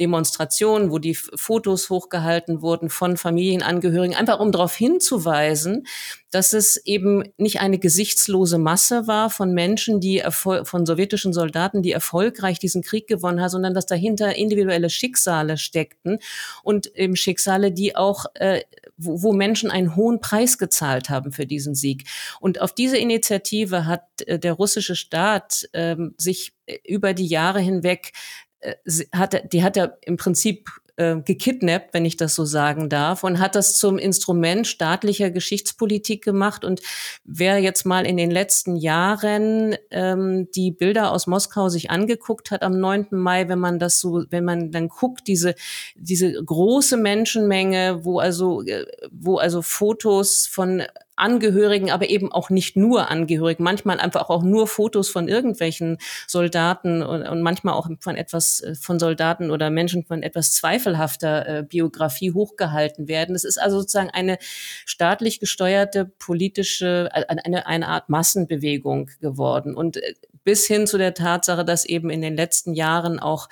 Demonstration, wo die Fotos hochgehalten wurden von Familienangehörigen, einfach um darauf hinzuweisen, dass es eben nicht eine gesichtslose Masse war von Menschen, die von sowjetischen Soldaten, die erfolgreich diesen Krieg gewonnen haben, sondern dass dahinter individuelle Schicksale steckten und eben Schicksale, die auch, äh, wo, wo Menschen einen hohen Preis gezahlt haben für diesen Sieg. Und auf diese Initiative hat äh, der russische Staat äh, sich über die Jahre hinweg äh, hat, die hat er im Prinzip äh, gekidnappt, wenn ich das so sagen darf, und hat das zum Instrument staatlicher Geschichtspolitik gemacht. Und wer jetzt mal in den letzten Jahren ähm, die Bilder aus Moskau sich angeguckt hat am 9. Mai, wenn man das so, wenn man dann guckt, diese, diese große Menschenmenge, wo also, äh, wo also Fotos von Angehörigen, aber eben auch nicht nur Angehörigen, manchmal einfach auch nur Fotos von irgendwelchen Soldaten und, und manchmal auch von etwas äh, von Soldaten oder Menschen von etwas zweifelhafter äh, Biografie hochgehalten werden. Es ist also sozusagen eine staatlich gesteuerte politische, äh, eine, eine Art Massenbewegung geworden und äh, bis hin zu der Tatsache, dass eben in den letzten Jahren auch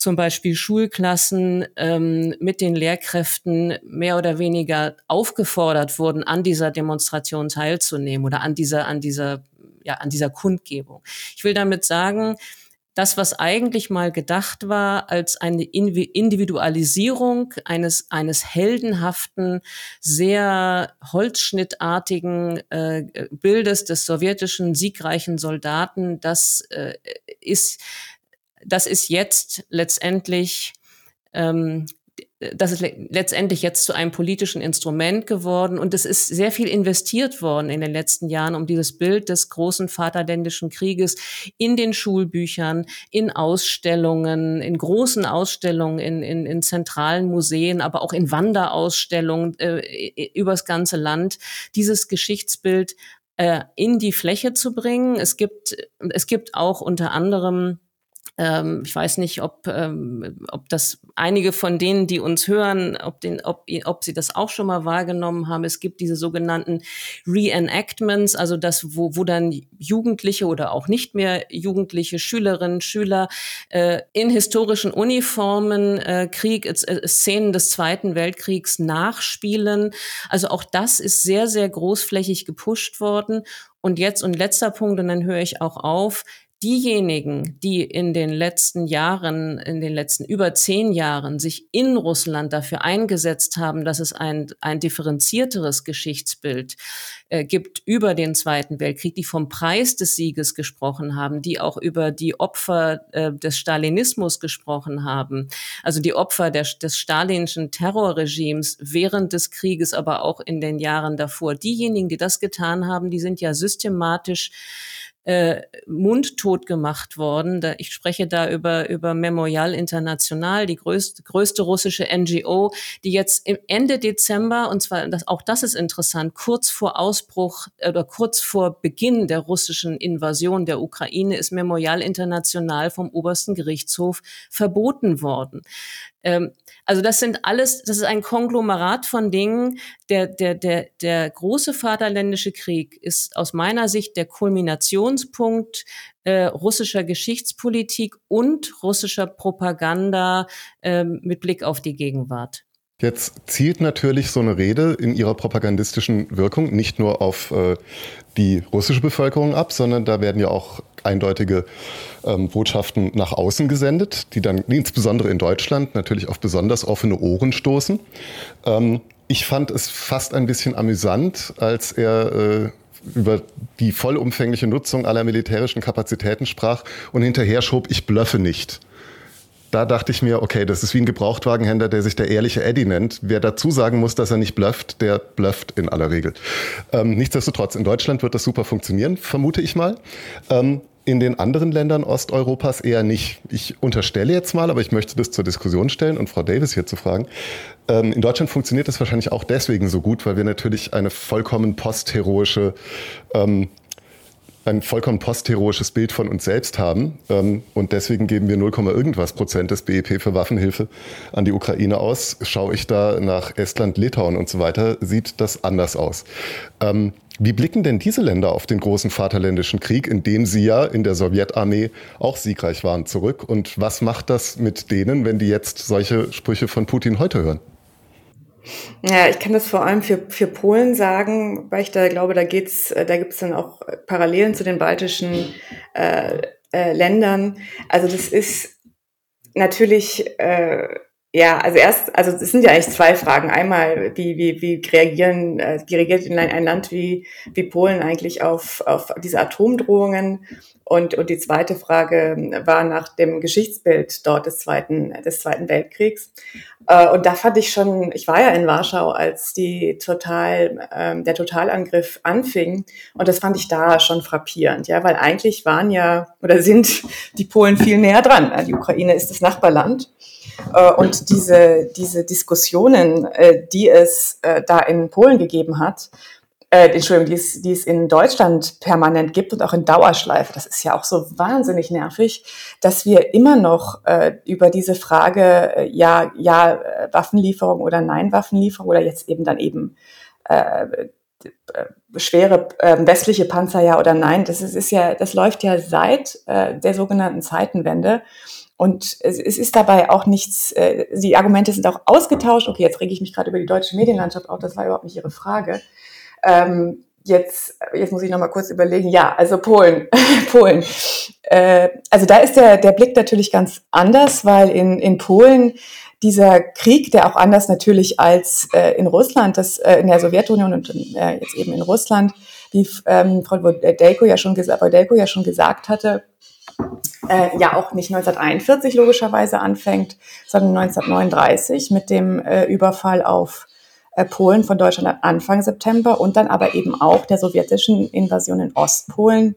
zum Beispiel Schulklassen ähm, mit den Lehrkräften mehr oder weniger aufgefordert wurden, an dieser Demonstration teilzunehmen oder an dieser, an dieser, ja, an dieser Kundgebung. Ich will damit sagen, das, was eigentlich mal gedacht war als eine Individualisierung eines, eines heldenhaften, sehr holzschnittartigen äh, Bildes des sowjetischen siegreichen Soldaten, das äh, ist das ist jetzt letztendlich ähm, das ist letztendlich jetzt zu einem politischen Instrument geworden und es ist sehr viel investiert worden in den letzten Jahren, um dieses Bild des großen Vaterländischen Krieges in den Schulbüchern, in Ausstellungen, in großen Ausstellungen, in, in, in zentralen Museen, aber auch in Wanderausstellungen äh, übers ganze Land, dieses Geschichtsbild äh, in die Fläche zu bringen. Es gibt, es gibt auch unter anderem ich weiß nicht, ob, ähm, ob das einige von denen, die uns hören, ob, den, ob, ob sie das auch schon mal wahrgenommen haben. Es gibt diese sogenannten Reenactments, also das, wo, wo dann Jugendliche oder auch nicht mehr Jugendliche, Schülerinnen, Schüler äh, in historischen Uniformen äh, Krieg, äh, Szenen des Zweiten Weltkriegs nachspielen. Also auch das ist sehr, sehr großflächig gepusht worden. Und jetzt, und letzter Punkt, und dann höre ich auch auf, diejenigen, die in den letzten Jahren, in den letzten über zehn Jahren sich in Russland dafür eingesetzt haben, dass es ein, ein differenzierteres Geschichtsbild äh, gibt über den Zweiten Weltkrieg, die vom Preis des Sieges gesprochen haben, die auch über die Opfer äh, des Stalinismus gesprochen haben, also die Opfer der, des stalinischen Terrorregimes während des Krieges, aber auch in den Jahren davor. Diejenigen, die das getan haben, die sind ja systematisch äh, mundtot gemacht worden. Da, ich spreche da über, über Memorial International, die größte, größte russische NGO, die jetzt im Ende Dezember, und zwar das, auch das ist interessant, kurz vor Ausbruch oder kurz vor Beginn der russischen Invasion der Ukraine ist Memorial International vom obersten Gerichtshof verboten worden. Ähm, also das sind alles, das ist ein Konglomerat von Dingen. Der, der, der, der große Vaterländische Krieg ist aus meiner Sicht der Kulminationspunkt äh, russischer Geschichtspolitik und russischer Propaganda äh, mit Blick auf die Gegenwart. Jetzt zielt natürlich so eine Rede in ihrer propagandistischen Wirkung nicht nur auf äh, die russische Bevölkerung ab, sondern da werden ja auch eindeutige ähm, Botschaften nach außen gesendet, die dann insbesondere in Deutschland natürlich auf besonders offene Ohren stoßen. Ähm, ich fand es fast ein bisschen amüsant, als er äh, über die vollumfängliche Nutzung aller militärischen Kapazitäten sprach und hinterher schob, ich blöffe nicht. Da dachte ich mir, okay, das ist wie ein Gebrauchtwagenhändler, der sich der ehrliche Eddie nennt. Wer dazu sagen muss, dass er nicht blufft, der blufft in aller Regel. Ähm, nichtsdestotrotz, in Deutschland wird das super funktionieren, vermute ich mal. Ähm, in den anderen Ländern Osteuropas eher nicht. Ich unterstelle jetzt mal, aber ich möchte das zur Diskussion stellen und Frau Davis hier zu fragen. Ähm, in Deutschland funktioniert das wahrscheinlich auch deswegen so gut, weil wir natürlich eine vollkommen postheroische ähm, ein vollkommen postheroisches Bild von uns selbst haben. Ähm, und deswegen geben wir 0, irgendwas Prozent des BIP für Waffenhilfe an die Ukraine aus. Schaue ich da nach Estland, Litauen und so weiter, sieht das anders aus. Ähm, wie blicken denn diese Länder auf den großen Vaterländischen Krieg, in dem sie ja in der Sowjetarmee auch siegreich waren, zurück? Und was macht das mit denen, wenn die jetzt solche Sprüche von Putin heute hören? Ja, ich kann das vor allem für, für Polen sagen, weil ich da glaube, da geht's, da gibt's dann auch Parallelen zu den baltischen äh, äh, Ländern. Also das ist natürlich äh, ja, also erst, also es sind ja eigentlich zwei Fragen. Einmal, wie, wie, wie reagieren, äh, wie reagiert ein Land wie, wie Polen eigentlich auf, auf diese Atomdrohungen? Und, und die zweite Frage war nach dem Geschichtsbild dort des Zweiten, des Zweiten Weltkriegs. Äh, und da fand ich schon, ich war ja in Warschau, als die total, ähm, der Totalangriff anfing. Und das fand ich da schon frappierend, ja, weil eigentlich waren ja oder sind die Polen viel näher dran. Die Ukraine ist das Nachbarland. Äh, und diese, diese Diskussionen, äh, die es äh, da in Polen gegeben hat, äh, Entschuldigung, die es, die es in Deutschland permanent gibt und auch in Dauerschleife. Das ist ja auch so wahnsinnig nervig, dass wir immer noch äh, über diese Frage, äh, ja, ja, äh, Waffenlieferung oder nein Waffenlieferung oder jetzt eben dann eben äh, schwere äh, westliche Panzer ja oder nein, das ist, ist ja, das läuft ja seit äh, der sogenannten Zeitenwende. Und es, ist dabei auch nichts, äh, die Argumente sind auch ausgetauscht. Okay, jetzt rege ich mich gerade über die deutsche Medienlandschaft auf, das war überhaupt nicht Ihre Frage. Ähm, jetzt, jetzt muss ich noch mal kurz überlegen. Ja, also Polen, Polen. Äh, also da ist der, der Blick natürlich ganz anders, weil in, in Polen dieser Krieg, der auch anders natürlich als äh, in Russland, das äh, in der Sowjetunion und äh, jetzt eben in Russland, wie ähm, Frau Delko ja schon gesagt, ja schon gesagt hatte, äh, ja auch nicht 1941 logischerweise anfängt, sondern 1939 mit dem äh, Überfall auf äh, Polen von Deutschland Anfang September und dann aber eben auch der sowjetischen Invasion in Ostpolen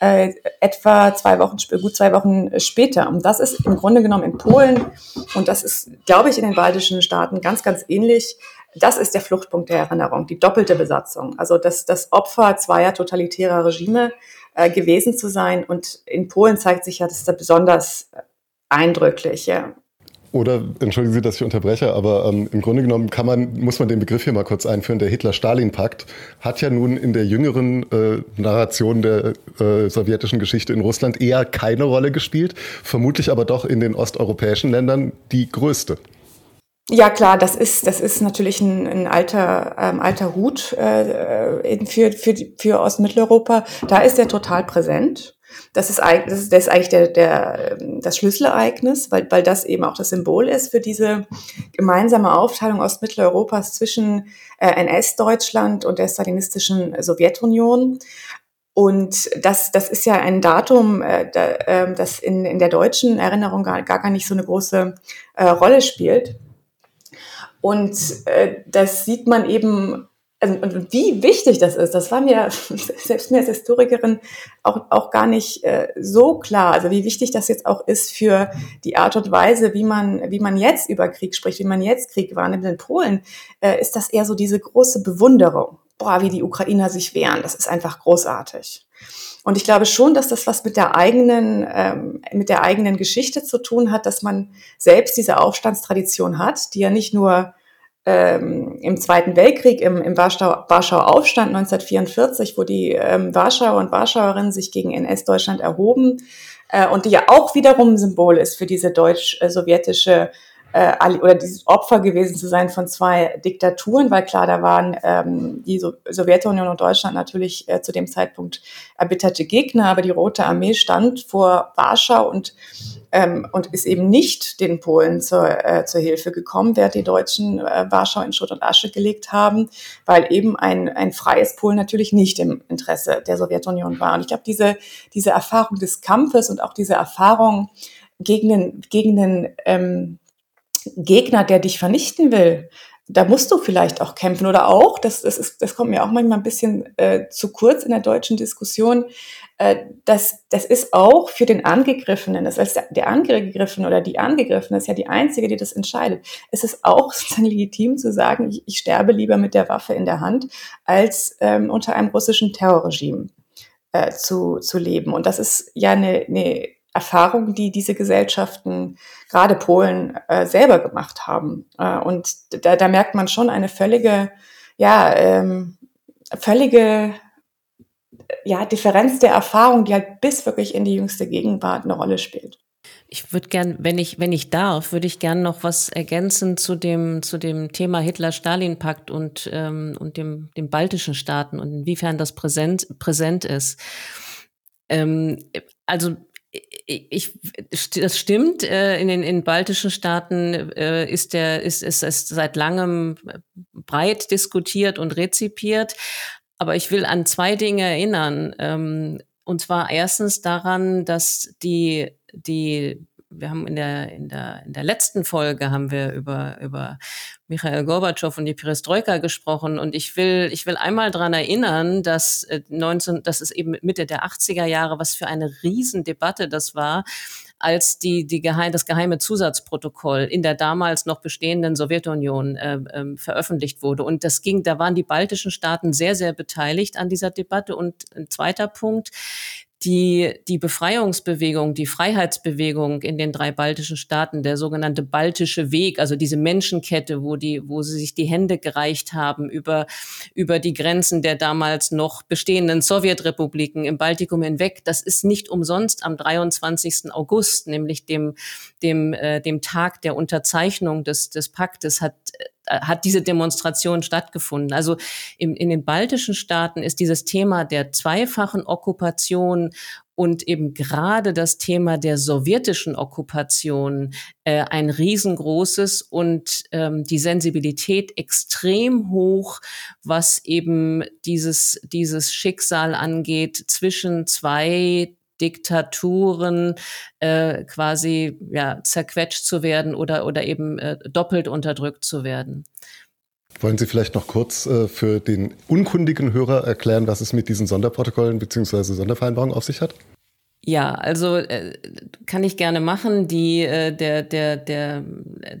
äh, etwa zwei Wochen, gut zwei Wochen später. Und das ist im Grunde genommen in Polen und das ist, glaube ich, in den baltischen Staaten ganz, ganz ähnlich. Das ist der Fluchtpunkt der Erinnerung, die doppelte Besatzung. Also das, das Opfer zweier totalitärer Regime äh, gewesen zu sein. Und in Polen zeigt sich ja, das ist da besonders eindrücklich. Ja. Oder, entschuldigen Sie, dass ich unterbreche, aber ähm, im Grunde genommen kann man, muss man den Begriff hier mal kurz einführen. Der Hitler-Stalin-Pakt hat ja nun in der jüngeren äh, Narration der äh, sowjetischen Geschichte in Russland eher keine Rolle gespielt, vermutlich aber doch in den osteuropäischen Ländern die größte. Ja klar, das ist das ist natürlich ein, ein alter ähm, alter Hut äh, für für für Ostmitteleuropa. Da ist er total präsent. Das ist das ist, das ist eigentlich der der das Schlüsselereignis, weil weil das eben auch das Symbol ist für diese gemeinsame Aufteilung Ostmitteleuropas zwischen äh, NS-Deutschland und der stalinistischen Sowjetunion. Und das, das ist ja ein Datum, äh, da, äh, das in, in der deutschen Erinnerung gar, gar nicht so eine große äh, Rolle spielt. Und äh, das sieht man eben, also, und wie wichtig das ist, das war mir selbst mir als Historikerin auch, auch gar nicht äh, so klar. Also wie wichtig das jetzt auch ist für die Art und Weise, wie man, wie man jetzt über Krieg spricht, wie man jetzt Krieg wahrnimmt in Polen, äh, ist das eher so diese große Bewunderung. Boah, wie die Ukrainer sich wehren, das ist einfach großartig. Und ich glaube schon, dass das was mit der eigenen, ähm, mit der eigenen Geschichte zu tun hat, dass man selbst diese Aufstandstradition hat, die ja nicht nur ähm, im Zweiten Weltkrieg, im, im Warschau, Warschau Aufstand 1944, wo die ähm, Warschauer und Warschauerinnen sich gegen NS-Deutschland erhoben äh, und die ja auch wiederum ein Symbol ist für diese deutsch-sowjetische äh, oder dieses Opfer gewesen zu sein von zwei Diktaturen, weil klar, da waren ähm, die so Sowjetunion und Deutschland natürlich äh, zu dem Zeitpunkt erbitterte Gegner, aber die Rote Armee stand vor Warschau und ähm, und ist eben nicht den Polen zur, äh, zur Hilfe gekommen, während die Deutschen äh, Warschau in Schutt und Asche gelegt haben, weil eben ein, ein freies Polen natürlich nicht im Interesse der Sowjetunion war. Und ich glaube, diese, diese Erfahrung des Kampfes und auch diese Erfahrung gegen den, gegen den ähm, Gegner, der dich vernichten will, da musst du vielleicht auch kämpfen oder auch, das, das, ist, das kommt mir auch manchmal ein bisschen äh, zu kurz in der deutschen Diskussion, äh, das, das ist auch für den Angegriffenen, das heißt, der Angegriffene oder die Angegriffene ist ja die Einzige, die das entscheidet. Es ist auch legitim zu sagen, ich, ich sterbe lieber mit der Waffe in der Hand, als ähm, unter einem russischen Terrorregime äh, zu, zu leben. Und das ist ja eine, eine Erfahrung, die diese Gesellschaften, gerade Polen, äh, selber gemacht haben. Äh, und da, da merkt man schon eine völlige, ja, ähm, völlige ja, Differenz der Erfahrung, die halt bis wirklich in die jüngste Gegenwart eine Rolle spielt. Ich würde gern, wenn ich, wenn ich darf, würde ich gern noch was ergänzen zu dem, zu dem Thema Hitler-Stalin-Pakt und, ähm, und dem, dem baltischen Staaten und inwiefern das präsent, präsent ist. Ähm, also ich, das stimmt. Äh, in den in baltischen Staaten äh, ist der ist, ist es seit langem breit diskutiert und rezipiert. Aber ich will an zwei Dinge erinnern. Ähm, und zwar erstens daran, dass die die wir haben in der, in der, in der letzten Folge haben wir über, über Michael Gorbatschow und die Perestroika gesprochen. Und ich will, ich will einmal dran erinnern, dass 19, äh, dass es eben Mitte der 80er Jahre, was für eine Riesendebatte das war, als die, die geheim, das geheime Zusatzprotokoll in der damals noch bestehenden Sowjetunion äh, äh, veröffentlicht wurde. Und das ging, da waren die baltischen Staaten sehr, sehr beteiligt an dieser Debatte. Und ein zweiter Punkt, die, die Befreiungsbewegung, die Freiheitsbewegung in den drei baltischen Staaten, der sogenannte baltische Weg, also diese Menschenkette, wo die, wo sie sich die Hände gereicht haben über, über die Grenzen der damals noch bestehenden Sowjetrepubliken im Baltikum hinweg, das ist nicht umsonst am 23. August, nämlich dem, dem, äh, dem Tag der Unterzeichnung des, des Paktes, hat hat diese Demonstration stattgefunden. Also in, in den baltischen Staaten ist dieses Thema der zweifachen Okkupation und eben gerade das Thema der sowjetischen Okkupation äh, ein riesengroßes und ähm, die Sensibilität extrem hoch, was eben dieses, dieses Schicksal angeht zwischen zwei Diktaturen äh, quasi ja, zerquetscht zu werden oder, oder eben äh, doppelt unterdrückt zu werden. Wollen Sie vielleicht noch kurz äh, für den unkundigen Hörer erklären, was es mit diesen Sonderprotokollen bzw. Sondervereinbarungen auf sich hat? Ja, also äh, kann ich gerne machen. Die, äh, der, der, der,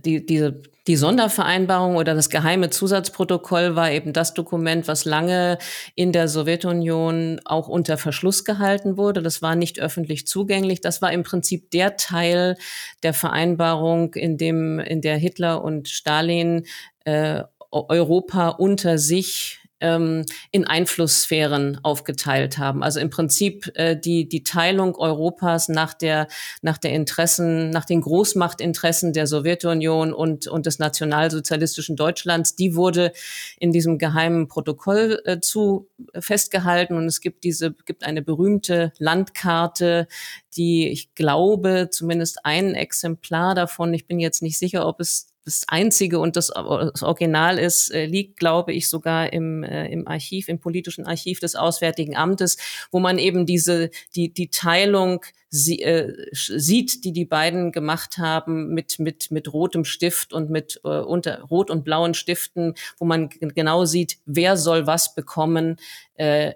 die, diese die Sondervereinbarung oder das geheime Zusatzprotokoll war eben das Dokument, was lange in der Sowjetunion auch unter Verschluss gehalten wurde. Das war nicht öffentlich zugänglich. Das war im Prinzip der Teil der Vereinbarung, in dem, in der Hitler und Stalin äh, Europa unter sich ähm, in Einflusssphären aufgeteilt haben. Also im Prinzip äh, die, die Teilung Europas nach der, nach der Interessen, nach den Großmachtinteressen der Sowjetunion und, und des nationalsozialistischen Deutschlands, die wurde in diesem geheimen Protokoll äh, zu festgehalten. Und es gibt diese, gibt eine berühmte Landkarte, die ich glaube, zumindest ein Exemplar davon, ich bin jetzt nicht sicher, ob es das einzige und das, das Original ist, äh, liegt, glaube ich, sogar im, äh, im Archiv, im politischen Archiv des Auswärtigen Amtes, wo man eben diese, die, die Teilung sie, äh, sieht, die die beiden gemacht haben mit, mit, mit rotem Stift und mit äh, unter rot und blauen Stiften, wo man genau sieht, wer soll was bekommen, äh,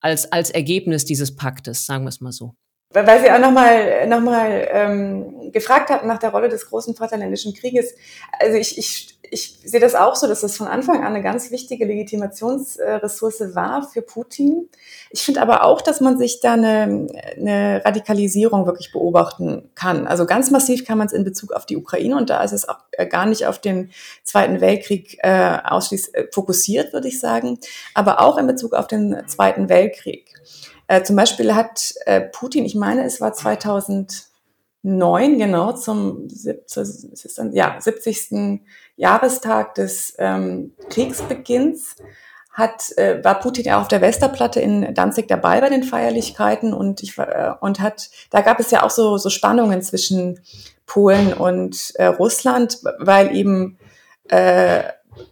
als, als Ergebnis dieses Paktes, sagen wir es mal so weil Sie auch nochmal noch mal, ähm, gefragt hatten nach der Rolle des großen Vaterländischen Krieges. Also ich, ich, ich sehe das auch so, dass das von Anfang an eine ganz wichtige Legitimationsressource war für Putin. Ich finde aber auch, dass man sich da eine, eine Radikalisierung wirklich beobachten kann. Also ganz massiv kann man es in Bezug auf die Ukraine und da ist es auch äh, gar nicht auf den Zweiten Weltkrieg äh, ausschließlich äh, fokussiert, würde ich sagen, aber auch in Bezug auf den Zweiten Weltkrieg. Äh, zum Beispiel hat äh, Putin, ich meine, es war 2000 genau, zum ja, 70. Jahrestag des ähm, Kriegsbeginns hat, äh, war Putin ja auf der Westerplatte in Danzig dabei bei den Feierlichkeiten und ich äh, und hat, da gab es ja auch so, so Spannungen zwischen Polen und äh, Russland, weil eben äh,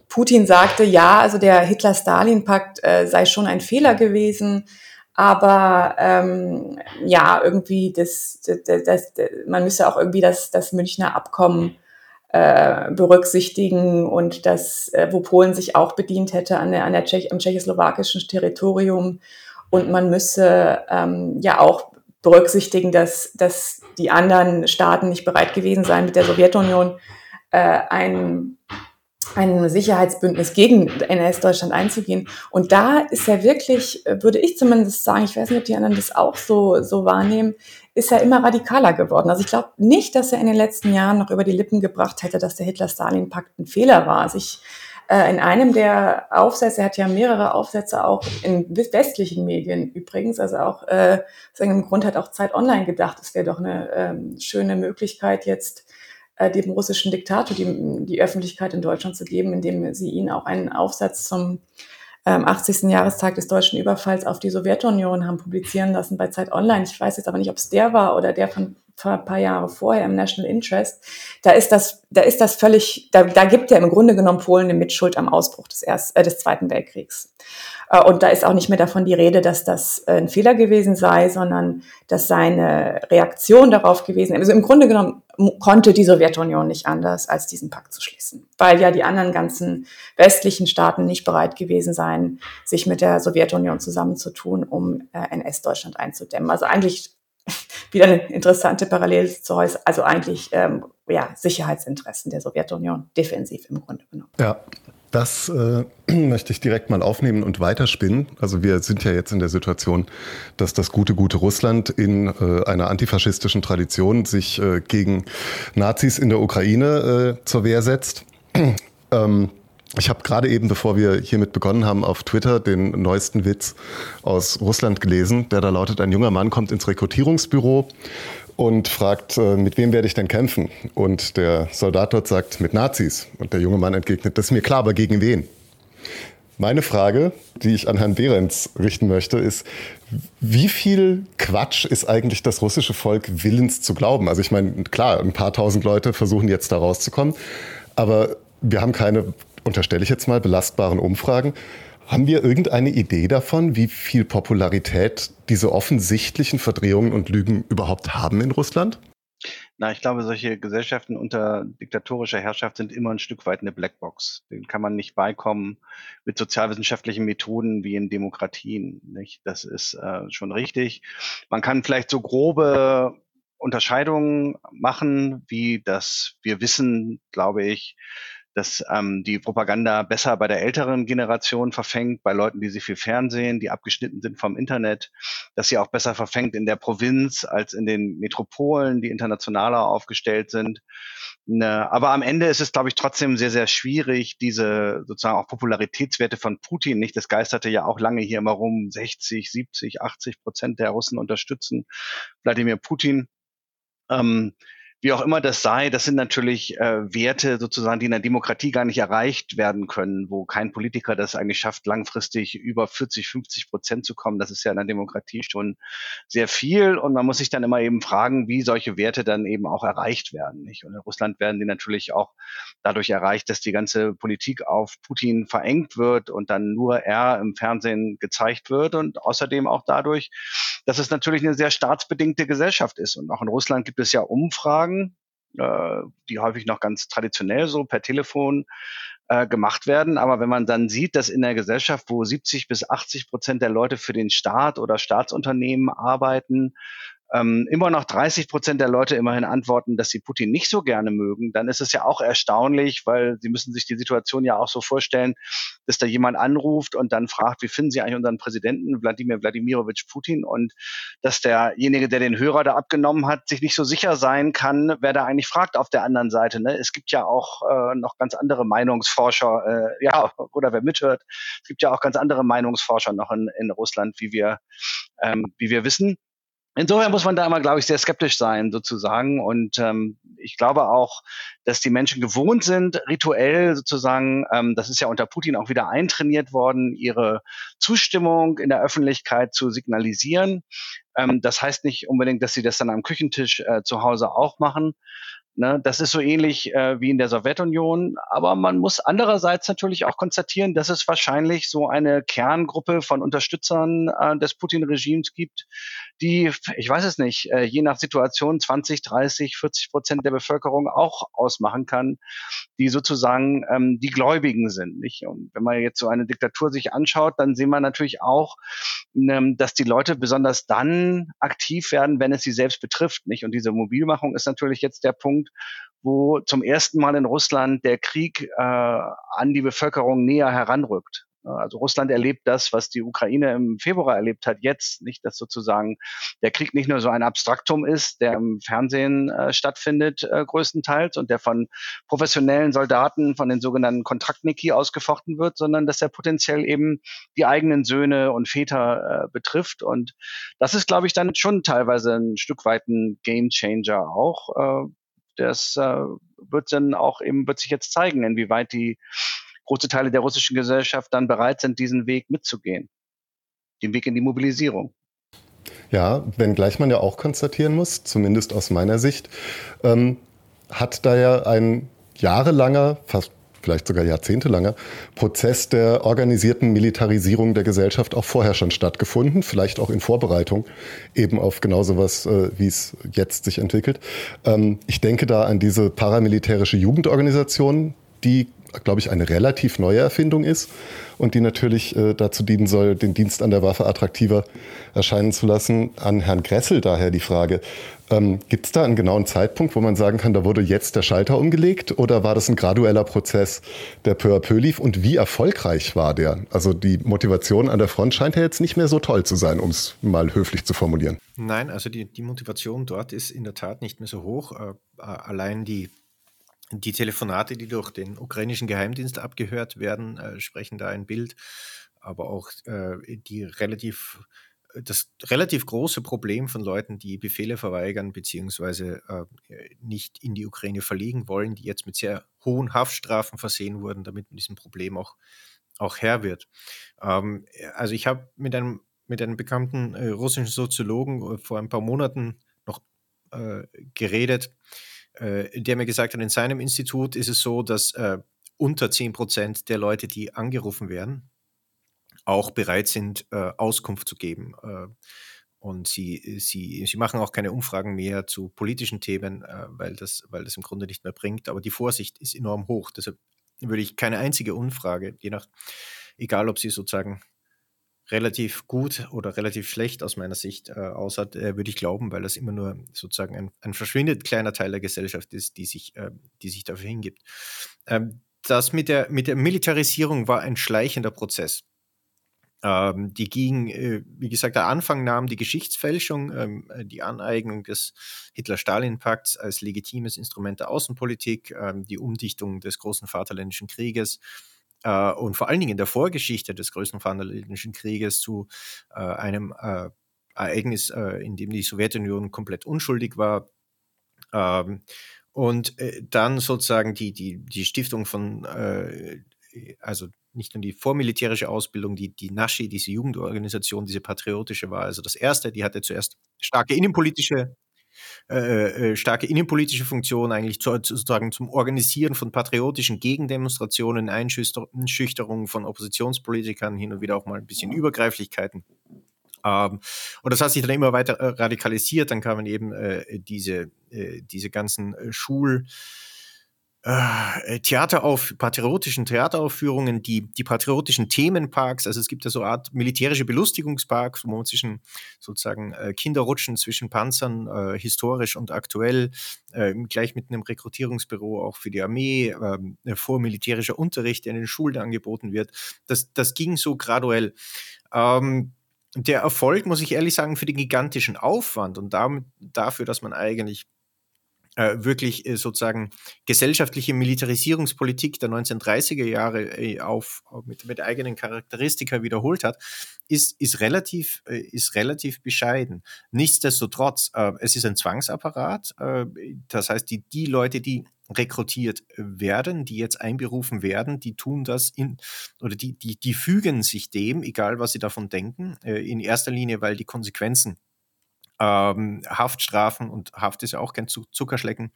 Putin sagte, ja, also der Hitler-Stalin-Pakt äh, sei schon ein Fehler gewesen, aber ähm, ja, irgendwie das, das, das, man müsse auch irgendwie das, das Münchner Abkommen äh, berücksichtigen und das, äh, wo Polen sich auch bedient hätte an der, an der Tschech, am tschechoslowakischen Territorium. Und man müsse ähm, ja auch berücksichtigen, dass, dass die anderen Staaten nicht bereit gewesen seien, mit der Sowjetunion äh, ein ein Sicherheitsbündnis gegen NS-Deutschland einzugehen. Und da ist er wirklich, würde ich zumindest sagen, ich weiß nicht, ob die anderen das auch so, so wahrnehmen, ist er immer radikaler geworden. Also ich glaube nicht, dass er in den letzten Jahren noch über die Lippen gebracht hätte, dass der Hitler-Stalin-Pakt ein Fehler war. Also ich, äh, in einem der Aufsätze, er hat ja mehrere Aufsätze auch in westlichen Medien übrigens, also auch, äh, im Grund hat auch Zeit Online gedacht, es wäre doch eine ähm, schöne Möglichkeit jetzt, äh, dem russischen Diktator die, die Öffentlichkeit in Deutschland zu geben, indem sie ihn auch einen Aufsatz zum ähm, 80. Jahrestag des deutschen Überfalls auf die Sowjetunion haben publizieren lassen bei Zeit Online. Ich weiß jetzt aber nicht, ob es der war oder der von ein paar Jahre vorher im National Interest. Da ist das, da ist das völlig, da, da gibt er im Grunde genommen Polen eine Mitschuld am Ausbruch des, Erst, äh, des Zweiten Weltkriegs. Äh, und da ist auch nicht mehr davon die Rede, dass das äh, ein Fehler gewesen sei, sondern dass seine Reaktion darauf gewesen, also im Grunde genommen konnte die Sowjetunion nicht anders, als diesen Pakt zu schließen, weil ja die anderen ganzen westlichen Staaten nicht bereit gewesen seien, sich mit der Sowjetunion zusammenzutun, um äh, NS-Deutschland einzudämmen. Also eigentlich wieder eine interessante Parallele zu Heuss, also eigentlich ähm, ja, Sicherheitsinteressen der Sowjetunion, defensiv im Grunde genommen. Ja, das äh, möchte ich direkt mal aufnehmen und weiterspinnen. Also wir sind ja jetzt in der Situation, dass das gute, gute Russland in äh, einer antifaschistischen Tradition sich äh, gegen Nazis in der Ukraine äh, zur Wehr setzt. ähm, ich habe gerade eben, bevor wir hiermit begonnen haben, auf Twitter den neuesten Witz aus Russland gelesen, der da lautet, ein junger Mann kommt ins Rekrutierungsbüro und fragt, äh, mit wem werde ich denn kämpfen? Und der Soldat dort sagt, mit Nazis. Und der junge Mann entgegnet, das ist mir klar, aber gegen wen? Meine Frage, die ich an Herrn Behrens richten möchte, ist, wie viel Quatsch ist eigentlich das russische Volk willens zu glauben? Also ich meine, klar, ein paar tausend Leute versuchen jetzt da rauszukommen, aber wir haben keine, unterstelle ich jetzt mal, belastbaren Umfragen. Haben wir irgendeine Idee davon, wie viel Popularität diese offensichtlichen Verdrehungen und Lügen überhaupt haben in Russland? Na, ich glaube, solche Gesellschaften unter diktatorischer Herrschaft sind immer ein Stück weit eine Blackbox. Den kann man nicht beikommen mit sozialwissenschaftlichen Methoden wie in Demokratien. Nicht? Das ist äh, schon richtig. Man kann vielleicht so grobe Unterscheidungen machen, wie das wir wissen, glaube ich, dass ähm, die Propaganda besser bei der älteren Generation verfängt, bei Leuten, die sich viel Fernsehen, die abgeschnitten sind vom Internet, dass sie auch besser verfängt in der Provinz als in den Metropolen, die internationaler aufgestellt sind. Ne, aber am Ende ist es, glaube ich, trotzdem sehr, sehr schwierig, diese sozusagen auch Popularitätswerte von Putin, nicht? Das geisterte ja auch lange hier immer rum, 60, 70, 80 Prozent der Russen unterstützen Wladimir Putin. Ähm, wie auch immer das sei, das sind natürlich äh, Werte sozusagen, die in der Demokratie gar nicht erreicht werden können, wo kein Politiker das eigentlich schafft, langfristig über 40, 50 Prozent zu kommen. Das ist ja in der Demokratie schon sehr viel und man muss sich dann immer eben fragen, wie solche Werte dann eben auch erreicht werden. Nicht? Und in Russland werden die natürlich auch dadurch erreicht, dass die ganze Politik auf Putin verengt wird und dann nur er im Fernsehen gezeigt wird und außerdem auch dadurch, dass es natürlich eine sehr staatsbedingte Gesellschaft ist. Und auch in Russland gibt es ja Umfragen, äh, die häufig noch ganz traditionell so per Telefon äh, gemacht werden. Aber wenn man dann sieht, dass in der Gesellschaft, wo 70 bis 80 Prozent der Leute für den Staat oder Staatsunternehmen arbeiten, ähm, immer noch 30 Prozent der Leute immerhin antworten, dass sie Putin nicht so gerne mögen, dann ist es ja auch erstaunlich, weil sie müssen sich die Situation ja auch so vorstellen, dass da jemand anruft und dann fragt, wie finden Sie eigentlich unseren Präsidenten Wladimir Wladimirovich Putin und dass derjenige, der den Hörer da abgenommen hat, sich nicht so sicher sein kann, wer da eigentlich fragt auf der anderen Seite. Ne? Es gibt ja auch äh, noch ganz andere Meinungsforscher, äh, ja, oder wer mithört, es gibt ja auch ganz andere Meinungsforscher noch in, in Russland, wie wir, ähm, wie wir wissen. Insofern muss man da immer, glaube ich, sehr skeptisch sein, sozusagen. Und ähm, ich glaube auch, dass die Menschen gewohnt sind, rituell sozusagen, ähm, das ist ja unter Putin auch wieder eintrainiert worden, ihre Zustimmung in der Öffentlichkeit zu signalisieren. Ähm, das heißt nicht unbedingt, dass sie das dann am Küchentisch äh, zu Hause auch machen. Ne, das ist so ähnlich äh, wie in der Sowjetunion. Aber man muss andererseits natürlich auch konstatieren, dass es wahrscheinlich so eine Kerngruppe von Unterstützern äh, des Putin-Regimes gibt, die, ich weiß es nicht, äh, je nach Situation 20, 30, 40 Prozent der Bevölkerung auch ausmachen kann, die sozusagen ähm, die Gläubigen sind. Nicht? Und wenn man jetzt so eine Diktatur sich anschaut, dann sehen wir natürlich auch, dass die Leute besonders dann aktiv werden, wenn es sie selbst betrifft. Nicht? Und diese Mobilmachung ist natürlich jetzt der Punkt, wo zum ersten Mal in Russland der Krieg äh, an die Bevölkerung näher heranrückt. Also Russland erlebt das, was die Ukraine im Februar erlebt hat, jetzt nicht, dass sozusagen der Krieg nicht nur so ein Abstraktum ist, der im Fernsehen äh, stattfindet äh, größtenteils und der von professionellen Soldaten, von den sogenannten Kontraktniki ausgefochten wird, sondern dass er potenziell eben die eigenen Söhne und Väter äh, betrifft. Und das ist, glaube ich, dann schon teilweise ein Stück weit ein Gamechanger auch. Äh, das äh, wird dann auch eben, wird sich jetzt zeigen, inwieweit die große Teile der russischen Gesellschaft dann bereit sind, diesen Weg mitzugehen. Den Weg in die Mobilisierung. Ja, wenngleich man ja auch konstatieren muss, zumindest aus meiner Sicht, ähm, hat da ja ein jahrelanger, fast vielleicht sogar jahrzehntelanger Prozess der organisierten Militarisierung der Gesellschaft auch vorher schon stattgefunden, vielleicht auch in Vorbereitung eben auf genau sowas, äh, wie es jetzt sich entwickelt. Ähm, ich denke da an diese paramilitärische Jugendorganisation, die glaube ich, eine relativ neue Erfindung ist und die natürlich äh, dazu dienen soll, den Dienst an der Waffe attraktiver erscheinen zu lassen. An Herrn Gressel daher die Frage, ähm, gibt es da einen genauen Zeitpunkt, wo man sagen kann, da wurde jetzt der Schalter umgelegt oder war das ein gradueller Prozess, der peu à peu lief und wie erfolgreich war der? Also die Motivation an der Front scheint ja jetzt nicht mehr so toll zu sein, um es mal höflich zu formulieren. Nein, also die, die Motivation dort ist in der Tat nicht mehr so hoch. Äh, allein die die Telefonate, die durch den ukrainischen Geheimdienst abgehört werden, äh, sprechen da ein Bild, aber auch äh, die relativ das relativ große Problem von Leuten, die Befehle verweigern beziehungsweise äh, nicht in die Ukraine verlegen wollen, die jetzt mit sehr hohen Haftstrafen versehen wurden, damit man diesem Problem auch, auch Herr wird. Ähm, also ich habe mit einem, mit einem bekannten äh, russischen Soziologen äh, vor ein paar Monaten noch äh, geredet, der mir gesagt hat, in seinem Institut ist es so, dass äh, unter 10 Prozent der Leute, die angerufen werden, auch bereit sind, äh, Auskunft zu geben. Äh, und sie, sie, sie machen auch keine Umfragen mehr zu politischen Themen, äh, weil, das, weil das im Grunde nicht mehr bringt. Aber die Vorsicht ist enorm hoch. Deshalb würde ich keine einzige Umfrage, je nach, egal ob sie sozusagen relativ gut oder relativ schlecht aus meiner Sicht äh, aussah, äh, würde ich glauben, weil das immer nur sozusagen ein, ein verschwindet kleiner Teil der Gesellschaft ist, die sich, äh, die sich dafür hingibt. Ähm, das mit der, mit der Militarisierung war ein schleichender Prozess. Ähm, die ging, äh, wie gesagt, der Anfang nahm die Geschichtsfälschung, ähm, die Aneignung des Hitler-Stalin-Pakts als legitimes Instrument der Außenpolitik, ähm, die Umdichtung des großen Vaterländischen Krieges, äh, und vor allen Dingen in der Vorgeschichte des größten Vaterländischen Krieges zu äh, einem äh, Ereignis, äh, in dem die Sowjetunion komplett unschuldig war. Ähm, und äh, dann sozusagen die, die, die Stiftung von, äh, also nicht nur die vormilitärische Ausbildung, die, die Naschi, diese Jugendorganisation, diese patriotische war also das erste, die hatte zuerst starke innenpolitische äh, äh, starke innenpolitische Funktion eigentlich zu, sozusagen zum Organisieren von patriotischen Gegendemonstrationen, Einschüchterungen von Oppositionspolitikern, hin und wieder auch mal ein bisschen Übergreiflichkeiten. Ähm, und das hat sich dann immer weiter äh, radikalisiert. Dann kamen eben äh, diese, äh, diese ganzen äh, Schul- äh, Theaterauf, patriotischen Theateraufführungen, die, die patriotischen Themenparks, also es gibt ja so eine Art militärische Belustigungsparks, wo man zwischen sozusagen äh, Kinderrutschen zwischen Panzern, äh, historisch und aktuell, äh, gleich mit einem Rekrutierungsbüro auch für die Armee, äh, vormilitärischer Unterricht, der in den Schulen angeboten wird. Das, das ging so graduell. Ähm, der Erfolg, muss ich ehrlich sagen, für den gigantischen Aufwand und damit, dafür, dass man eigentlich äh, wirklich äh, sozusagen gesellschaftliche Militarisierungspolitik der 1930er Jahre äh, auf, mit, mit eigenen Charakteristika wiederholt hat, ist, ist, relativ, äh, ist relativ bescheiden. Nichtsdestotrotz, äh, es ist ein Zwangsapparat. Äh, das heißt, die, die Leute, die rekrutiert werden, die jetzt einberufen werden, die tun das in oder die, die, die fügen sich dem, egal was sie davon denken, in erster Linie, weil die Konsequenzen ähm, Haftstrafen und Haft ist ja auch kein Zuckerschlecken,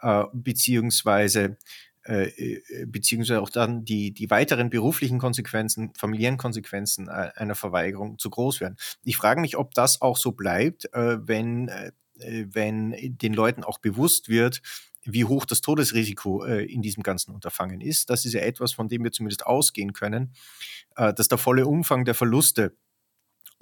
äh, beziehungsweise äh, äh, beziehungsweise auch dann die, die weiteren beruflichen Konsequenzen, familiären Konsequenzen äh, einer Verweigerung zu groß werden. Ich frage mich, ob das auch so bleibt, wenn, wenn den Leuten auch bewusst wird, wie hoch das Todesrisiko in diesem ganzen Unterfangen ist. Das ist ja etwas, von dem wir zumindest ausgehen können, dass der volle Umfang der Verluste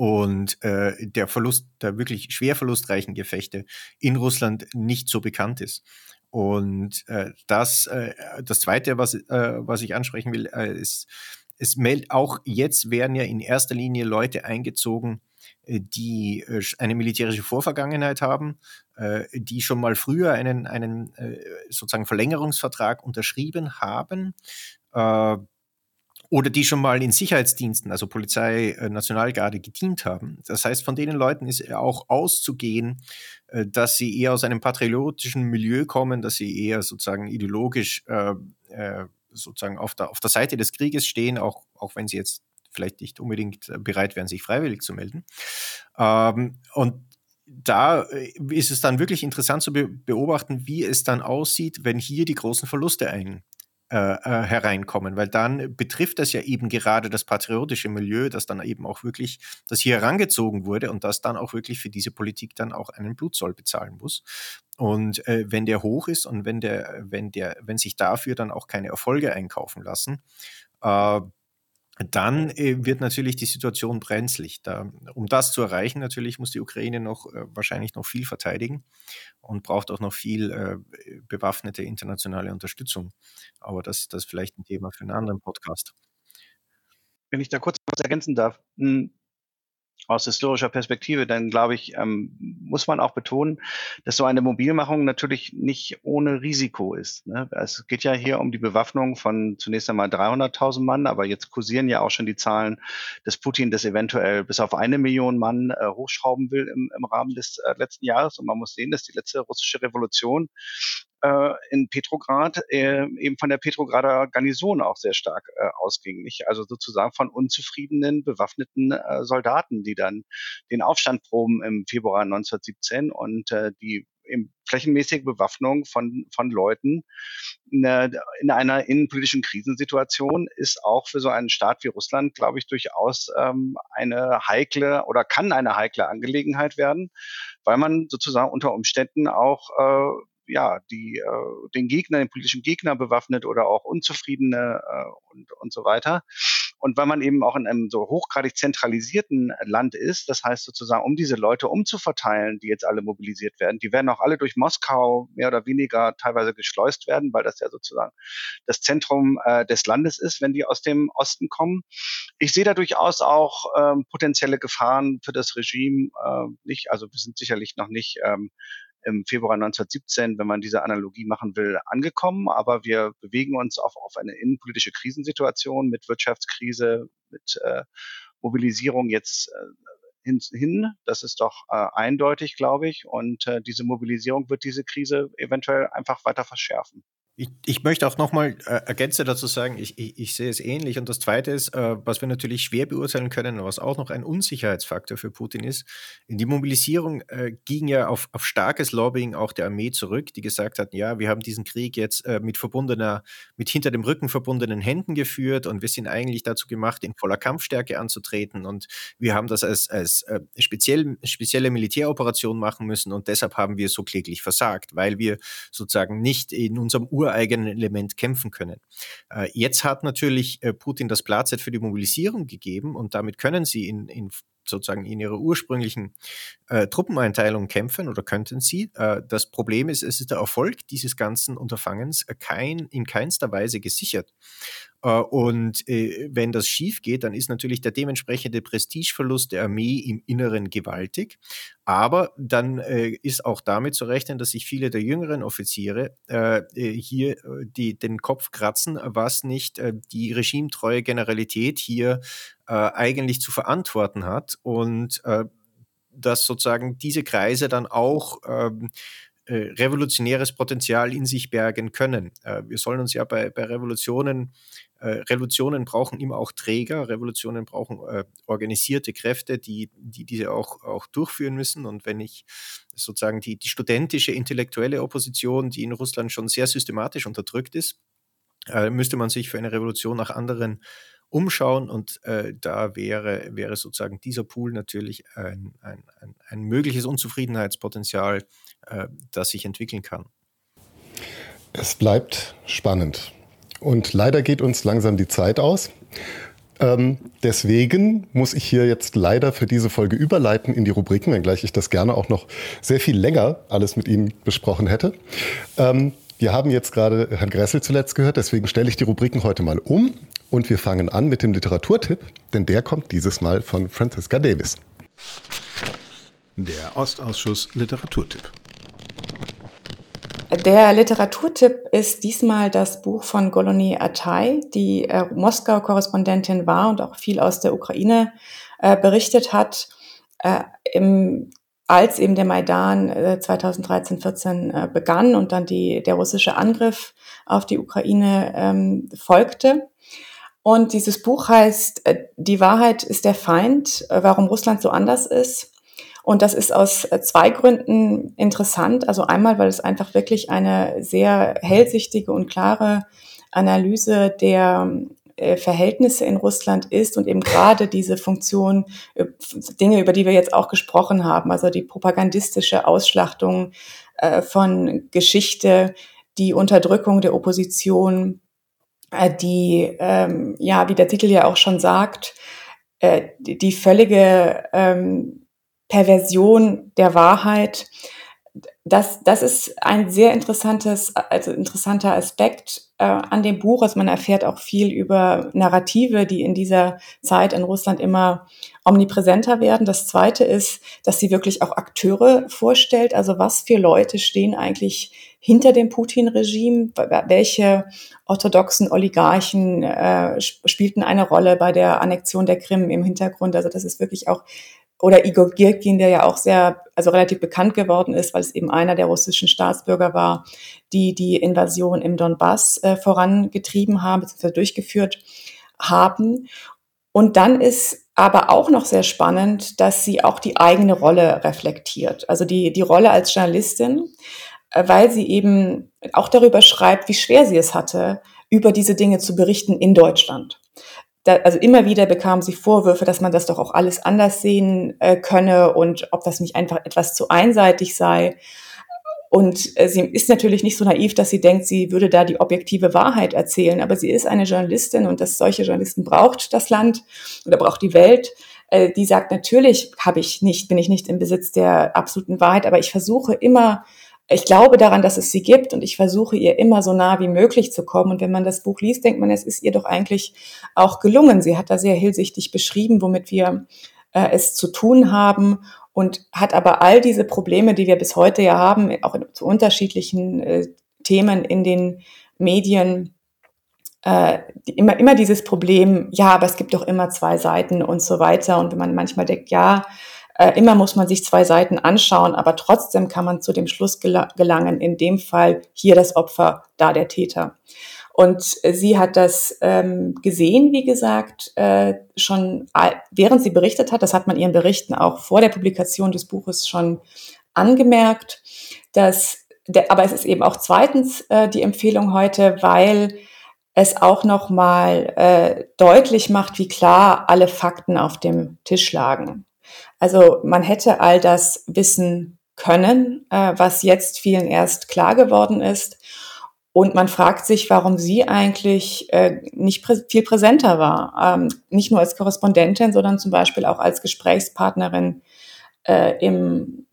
und äh, der Verlust der wirklich schwer verlustreichen Gefechte in Russland nicht so bekannt ist. Und äh, das, äh, das Zweite, was, äh, was ich ansprechen will, äh, ist, es meldet auch jetzt werden ja in erster Linie Leute eingezogen, äh, die äh, eine militärische Vorvergangenheit haben, äh, die schon mal früher einen, einen sozusagen Verlängerungsvertrag unterschrieben haben. Oder die schon mal in Sicherheitsdiensten, also Polizei, äh, Nationalgarde gedient haben. Das heißt, von denen Leuten ist auch auszugehen, äh, dass sie eher aus einem patriotischen Milieu kommen, dass sie eher sozusagen ideologisch äh, äh, sozusagen auf der, auf der Seite des Krieges stehen, auch, auch wenn sie jetzt vielleicht nicht unbedingt bereit wären, sich freiwillig zu melden. Ähm, und da ist es dann wirklich interessant zu beobachten, wie es dann aussieht, wenn hier die großen Verluste ein, äh, äh, hereinkommen, weil dann betrifft das ja eben gerade das patriotische Milieu, das dann eben auch wirklich, das hier herangezogen wurde und das dann auch wirklich für diese Politik dann auch einen Blutzoll bezahlen muss. Und äh, wenn der hoch ist und wenn der, wenn der, wenn sich dafür dann auch keine Erfolge einkaufen lassen, äh, dann äh, wird natürlich die Situation brenzlig. Da, um das zu erreichen, natürlich muss die Ukraine noch äh, wahrscheinlich noch viel verteidigen und braucht auch noch viel äh, bewaffnete internationale Unterstützung. Aber das, das ist vielleicht ein Thema für einen anderen Podcast. Wenn ich da kurz was ergänzen darf. Hm, aus historischer Perspektive, dann glaube ich, ähm, muss man auch betonen, dass so eine Mobilmachung natürlich nicht ohne Risiko ist. Ne? Es geht ja hier um die Bewaffnung von zunächst einmal 300.000 Mann, aber jetzt kursieren ja auch schon die Zahlen, dass Putin das eventuell bis auf eine Million Mann äh, hochschrauben will im, im Rahmen des äh, letzten Jahres. Und man muss sehen, dass die letzte russische Revolution äh, in Petrograd äh, eben von der Petrograder Garnison auch sehr stark äh, ausging. Nicht? Also sozusagen von unzufriedenen, bewaffneten äh, Soldaten, die dann den Aufstand proben im Februar 1917 und äh, die eben flächenmäßige Bewaffnung von, von Leuten in, in einer innenpolitischen Krisensituation ist auch für so einen Staat wie Russland, glaube ich, durchaus ähm, eine heikle oder kann eine heikle Angelegenheit werden, weil man sozusagen unter Umständen auch äh, ja, die, äh, den Gegner, den politischen Gegner bewaffnet oder auch Unzufriedene äh, und, und so weiter. Und weil man eben auch in einem so hochgradig zentralisierten Land ist, das heißt sozusagen, um diese Leute umzuverteilen, die jetzt alle mobilisiert werden, die werden auch alle durch Moskau mehr oder weniger teilweise geschleust werden, weil das ja sozusagen das Zentrum äh, des Landes ist, wenn die aus dem Osten kommen. Ich sehe da durchaus auch ähm, potenzielle Gefahren für das Regime. Äh, nicht, also wir sind sicherlich noch nicht ähm, im Februar 1917, wenn man diese Analogie machen will, angekommen. Aber wir bewegen uns auf, auf eine innenpolitische Krisensituation mit Wirtschaftskrise, mit äh, Mobilisierung jetzt äh, hin, hin. Das ist doch äh, eindeutig, glaube ich. Und äh, diese Mobilisierung wird diese Krise eventuell einfach weiter verschärfen. Ich, ich möchte auch nochmal äh, ergänzen dazu sagen, ich, ich, ich, sehe es ähnlich. Und das Zweite ist, äh, was wir natürlich schwer beurteilen können, was auch noch ein Unsicherheitsfaktor für Putin ist, die Mobilisierung äh, ging ja auf, auf starkes Lobbying auch der Armee zurück, die gesagt hat, ja, wir haben diesen Krieg jetzt äh, mit verbundener, mit hinter dem Rücken verbundenen Händen geführt und wir sind eigentlich dazu gemacht, in voller Kampfstärke anzutreten und wir haben das als, als äh, speziell, spezielle Militäroperation machen müssen und deshalb haben wir so kläglich versagt, weil wir sozusagen nicht in unserem Ur ureigenen Element kämpfen können. Äh, jetzt hat natürlich äh, Putin das Platzett für die Mobilisierung gegeben und damit können sie in, in sozusagen in ihrer ursprünglichen äh, Truppeneinteilung kämpfen oder könnten sie. Äh, das Problem ist, es ist der Erfolg dieses ganzen Unterfangens kein, in keinster Weise gesichert. Äh, und äh, wenn das schief geht, dann ist natürlich der dementsprechende Prestigeverlust der Armee im Inneren gewaltig. Aber dann äh, ist auch damit zu rechnen, dass sich viele der jüngeren Offiziere hier die, den Kopf kratzen, was nicht die regimetreue Generalität hier eigentlich zu verantworten hat. Und dass sozusagen diese Kreise dann auch ähm, äh, revolutionäres Potenzial in sich bergen können. Äh, wir sollen uns ja bei, bei Revolutionen, äh, Revolutionen brauchen immer auch Träger, Revolutionen brauchen äh, organisierte Kräfte, die, die diese auch, auch durchführen müssen. Und wenn ich sozusagen die, die studentische, intellektuelle Opposition, die in Russland schon sehr systematisch unterdrückt ist, äh, müsste man sich für eine Revolution nach anderen umschauen und äh, da wäre, wäre sozusagen dieser Pool natürlich ein, ein, ein, ein mögliches Unzufriedenheitspotenzial, äh, das sich entwickeln kann. Es bleibt spannend. Und leider geht uns langsam die Zeit aus. Ähm, deswegen muss ich hier jetzt leider für diese Folge überleiten in die Rubriken, wenngleich ich das gerne auch noch sehr viel länger alles mit Ihnen besprochen hätte. Ähm, wir haben jetzt gerade Herrn Gressel zuletzt gehört, deswegen stelle ich die Rubriken heute mal um und wir fangen an mit dem Literaturtipp, denn der kommt dieses Mal von Franziska Davis. Der Ostausschuss Literaturtipp. Der Literaturtipp ist diesmal das Buch von Goloni Atay, die äh, Moskau-Korrespondentin war und auch viel aus der Ukraine äh, berichtet hat. Äh, Im als eben der Maidan äh, 2013, 14 äh, begann und dann die, der russische Angriff auf die Ukraine ähm, folgte. Und dieses Buch heißt äh, Die Wahrheit ist der Feind, äh, warum Russland so anders ist. Und das ist aus äh, zwei Gründen interessant. Also einmal, weil es einfach wirklich eine sehr hellsichtige und klare Analyse der Verhältnisse in Russland ist und eben gerade diese Funktion, Dinge, über die wir jetzt auch gesprochen haben, also die propagandistische Ausschlachtung von Geschichte, die Unterdrückung der Opposition, die, ähm, ja, wie der Titel ja auch schon sagt, die völlige ähm, Perversion der Wahrheit, das, das ist ein sehr interessantes, also interessanter Aspekt äh, an dem Buch. Also man erfährt auch viel über Narrative, die in dieser Zeit in Russland immer omnipräsenter werden. Das zweite ist, dass sie wirklich auch Akteure vorstellt. Also was für Leute stehen eigentlich hinter dem Putin-Regime? Welche orthodoxen Oligarchen äh, spielten eine Rolle bei der Annexion der Krim im Hintergrund? Also das ist wirklich auch oder Igor Girkin, der ja auch sehr, also relativ bekannt geworden ist, weil es eben einer der russischen Staatsbürger war, die die Invasion im Donbass äh, vorangetrieben haben, bzw. durchgeführt haben. Und dann ist aber auch noch sehr spannend, dass sie auch die eigene Rolle reflektiert. Also die, die Rolle als Journalistin, weil sie eben auch darüber schreibt, wie schwer sie es hatte, über diese Dinge zu berichten in Deutschland da, also immer wieder bekam sie Vorwürfe, dass man das doch auch alles anders sehen äh, könne und ob das nicht einfach etwas zu einseitig sei. Und äh, sie ist natürlich nicht so naiv, dass sie denkt, sie würde da die objektive Wahrheit erzählen, aber sie ist eine Journalistin und dass solche Journalisten braucht das Land oder braucht die Welt. Äh, die sagt, natürlich habe ich nicht, bin ich nicht im Besitz der absoluten Wahrheit, aber ich versuche immer ich glaube daran, dass es sie gibt und ich versuche ihr immer so nah wie möglich zu kommen. Und wenn man das Buch liest, denkt man, es ist ihr doch eigentlich auch gelungen. Sie hat da sehr hellsichtig beschrieben, womit wir äh, es zu tun haben und hat aber all diese Probleme, die wir bis heute ja haben, auch in, zu unterschiedlichen äh, Themen in den Medien, äh, immer, immer dieses Problem, ja, aber es gibt doch immer zwei Seiten und so weiter. Und wenn man manchmal denkt, ja, äh, immer muss man sich zwei Seiten anschauen, aber trotzdem kann man zu dem Schluss gelangen, in dem Fall hier das Opfer, da der Täter. Und äh, sie hat das ähm, gesehen, wie gesagt, äh, schon während sie berichtet hat. Das hat man ihren Berichten auch vor der Publikation des Buches schon angemerkt. Dass der, aber es ist eben auch zweitens äh, die Empfehlung heute, weil es auch noch mal äh, deutlich macht, wie klar alle Fakten auf dem Tisch lagen. Also man hätte all das wissen können, äh, was jetzt vielen erst klar geworden ist. Und man fragt sich, warum sie eigentlich äh, nicht prä viel präsenter war. Ähm, nicht nur als Korrespondentin, sondern zum Beispiel auch als Gesprächspartnerin äh, im,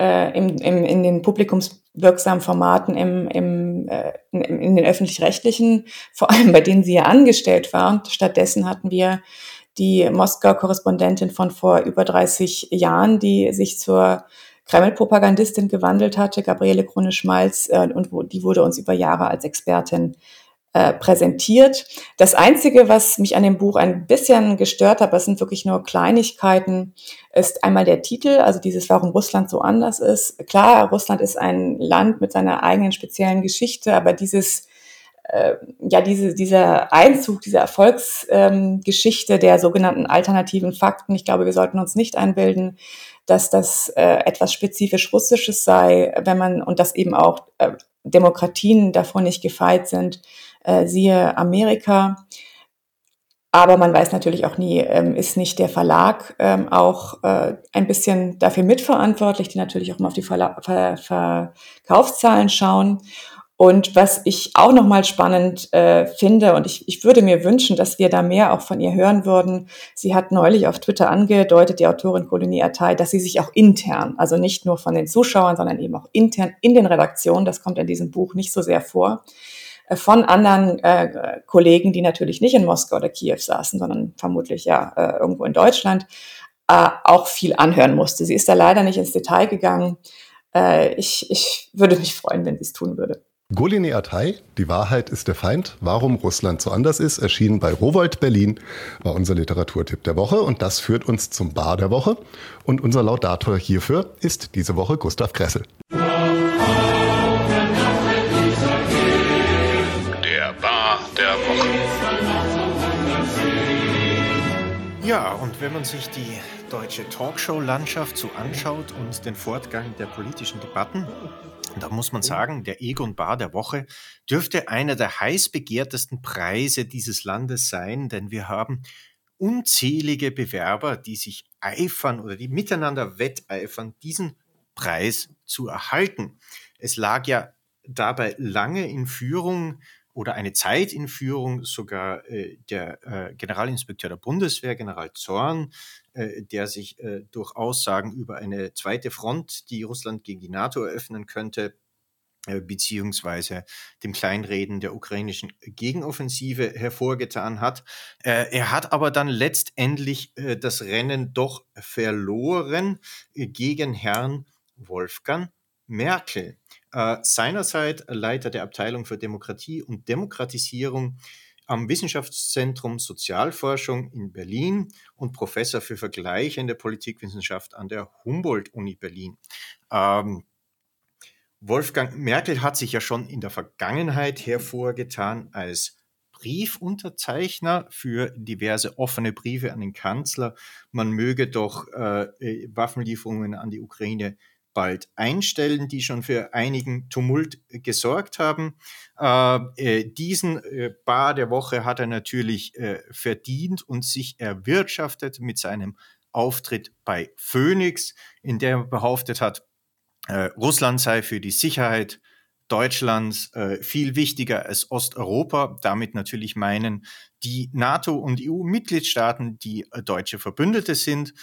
äh, im, im, in den publikumswirksamen Formaten im, im, äh, in, in den öffentlich-rechtlichen, vor allem bei denen sie ja angestellt war. Stattdessen hatten wir die Moskau-Korrespondentin von vor über 30 Jahren, die sich zur Kreml-Propagandistin gewandelt hatte, Gabriele Krone-Schmalz, äh, und wo, die wurde uns über Jahre als Expertin äh, präsentiert. Das Einzige, was mich an dem Buch ein bisschen gestört hat, das sind wirklich nur Kleinigkeiten, ist einmal der Titel, also dieses, warum Russland so anders ist. Klar, Russland ist ein Land mit seiner eigenen speziellen Geschichte, aber dieses äh, ja, diese, dieser Einzug, diese Erfolgsgeschichte ähm, der sogenannten alternativen Fakten, ich glaube, wir sollten uns nicht einbilden, dass das äh, etwas spezifisch Russisches sei, wenn man, und dass eben auch äh, Demokratien davon nicht gefeit sind, äh, siehe Amerika. Aber man weiß natürlich auch nie, ähm, ist nicht der Verlag ähm, auch äh, ein bisschen dafür mitverantwortlich, die natürlich auch mal auf die Verla Ver Verkaufszahlen schauen. Und was ich auch nochmal spannend äh, finde, und ich, ich würde mir wünschen, dass wir da mehr auch von ihr hören würden. Sie hat neulich auf Twitter angedeutet, die Autorin Kolonie Attai, dass sie sich auch intern, also nicht nur von den Zuschauern, sondern eben auch intern in den Redaktionen, das kommt in diesem Buch nicht so sehr vor, äh, von anderen äh, Kollegen, die natürlich nicht in Moskau oder Kiew saßen, sondern vermutlich ja äh, irgendwo in Deutschland, äh, auch viel anhören musste. Sie ist da leider nicht ins Detail gegangen. Äh, ich, ich würde mich freuen, wenn sie es tun würde. Golini Atay, Die Wahrheit ist der Feind, warum Russland so anders ist, erschienen bei Rowold Berlin, war unser Literaturtipp der Woche und das führt uns zum Bar der Woche und unser Laudator hierfür ist diese Woche Gustav Kressel. Der Bar der Woche. Ja, und wenn man sich die deutsche Talkshow-Landschaft so anschaut und den Fortgang der politischen Debatten, da muss man sagen, der Egon Bar der Woche dürfte einer der heiß begehrtesten Preise dieses Landes sein, denn wir haben unzählige Bewerber, die sich eifern oder die miteinander wetteifern, diesen Preis zu erhalten. Es lag ja dabei lange in Führung oder eine Zeit in Führung sogar äh, der äh, Generalinspekteur der Bundeswehr, General Zorn, der sich äh, durch Aussagen über eine zweite Front, die Russland gegen die NATO eröffnen könnte, äh, beziehungsweise dem Kleinreden der ukrainischen Gegenoffensive hervorgetan hat. Äh, er hat aber dann letztendlich das Rennen doch verloren gegen Herrn Wolfgang Merkel. Seinerzeit Leiter der Abteilung für Demokratie und Demokratisierung am Wissenschaftszentrum Sozialforschung in Berlin und Professor für vergleichende Politikwissenschaft an der Humboldt-Uni Berlin. Ähm, Wolfgang Merkel hat sich ja schon in der Vergangenheit hervorgetan als Briefunterzeichner für diverse offene Briefe an den Kanzler. Man möge doch äh, Waffenlieferungen an die Ukraine bald einstellen, die schon für einigen Tumult gesorgt haben. Äh, äh, diesen äh, Bar der Woche hat er natürlich äh, verdient und sich erwirtschaftet mit seinem Auftritt bei Phoenix, in der er behauptet hat, äh, Russland sei für die Sicherheit Deutschlands äh, viel wichtiger als Osteuropa. Damit natürlich meinen die NATO- und EU-Mitgliedstaaten, die deutsche Verbündete sind.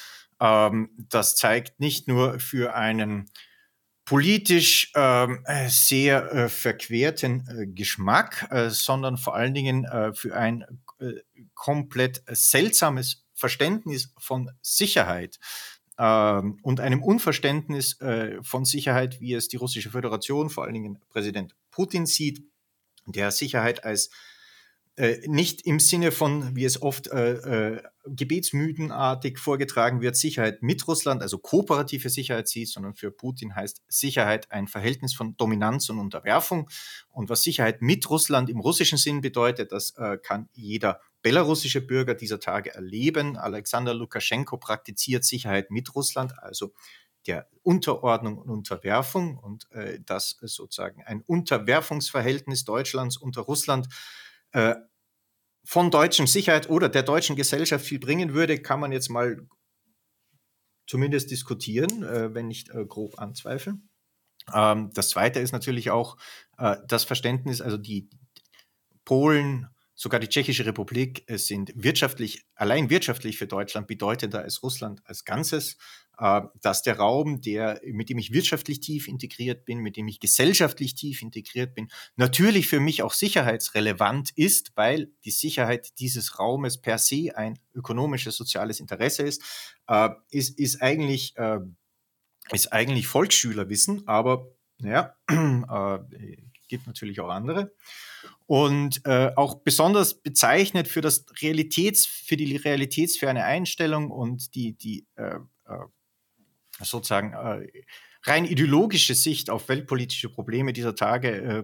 Ähm, das zeigt nicht nur für einen politisch ähm, äh, sehr äh, verquerten äh, Geschmack, sondern vor allen Dingen für ein komplett seltsames Verständnis von Sicherheit ähm, und einem Unverständnis von Sicherheit, wie es die russische Föderation, vor allen Dingen Präsident Putin sieht, der Sicherheit als äh, nicht im Sinne von, wie es oft äh, äh, gebetsmüdenartig vorgetragen wird, Sicherheit mit Russland, also kooperative Sicherheit sieht, sondern für Putin heißt Sicherheit ein Verhältnis von Dominanz und Unterwerfung. Und was Sicherheit mit Russland im russischen Sinn bedeutet, das äh, kann jeder belarussische Bürger dieser Tage erleben. Alexander Lukaschenko praktiziert Sicherheit mit Russland, also der Unterordnung und Unterwerfung und äh, das sozusagen ein Unterwerfungsverhältnis Deutschlands unter Russland äh, von deutschen Sicherheit oder der deutschen Gesellschaft viel bringen würde, kann man jetzt mal zumindest diskutieren, äh, wenn nicht äh, grob anzweifeln. Ähm, das Zweite ist natürlich auch äh, das Verständnis, also die Polen, sogar die Tschechische Republik sind wirtschaftlich, allein wirtschaftlich für Deutschland bedeutender als Russland als Ganzes. Äh, dass der Raum, der, mit dem ich wirtschaftlich tief integriert bin, mit dem ich gesellschaftlich tief integriert bin, natürlich für mich auch sicherheitsrelevant ist, weil die Sicherheit dieses Raumes per se ein ökonomisches, soziales Interesse ist, äh, ist, ist eigentlich, äh, ist eigentlich Volksschülerwissen, aber ja, äh, gibt natürlich auch andere. Und äh, auch besonders bezeichnet für das Realitäts, für die realitätsferne Einstellung und die, die äh sozusagen äh, rein ideologische Sicht auf weltpolitische Probleme dieser Tage äh,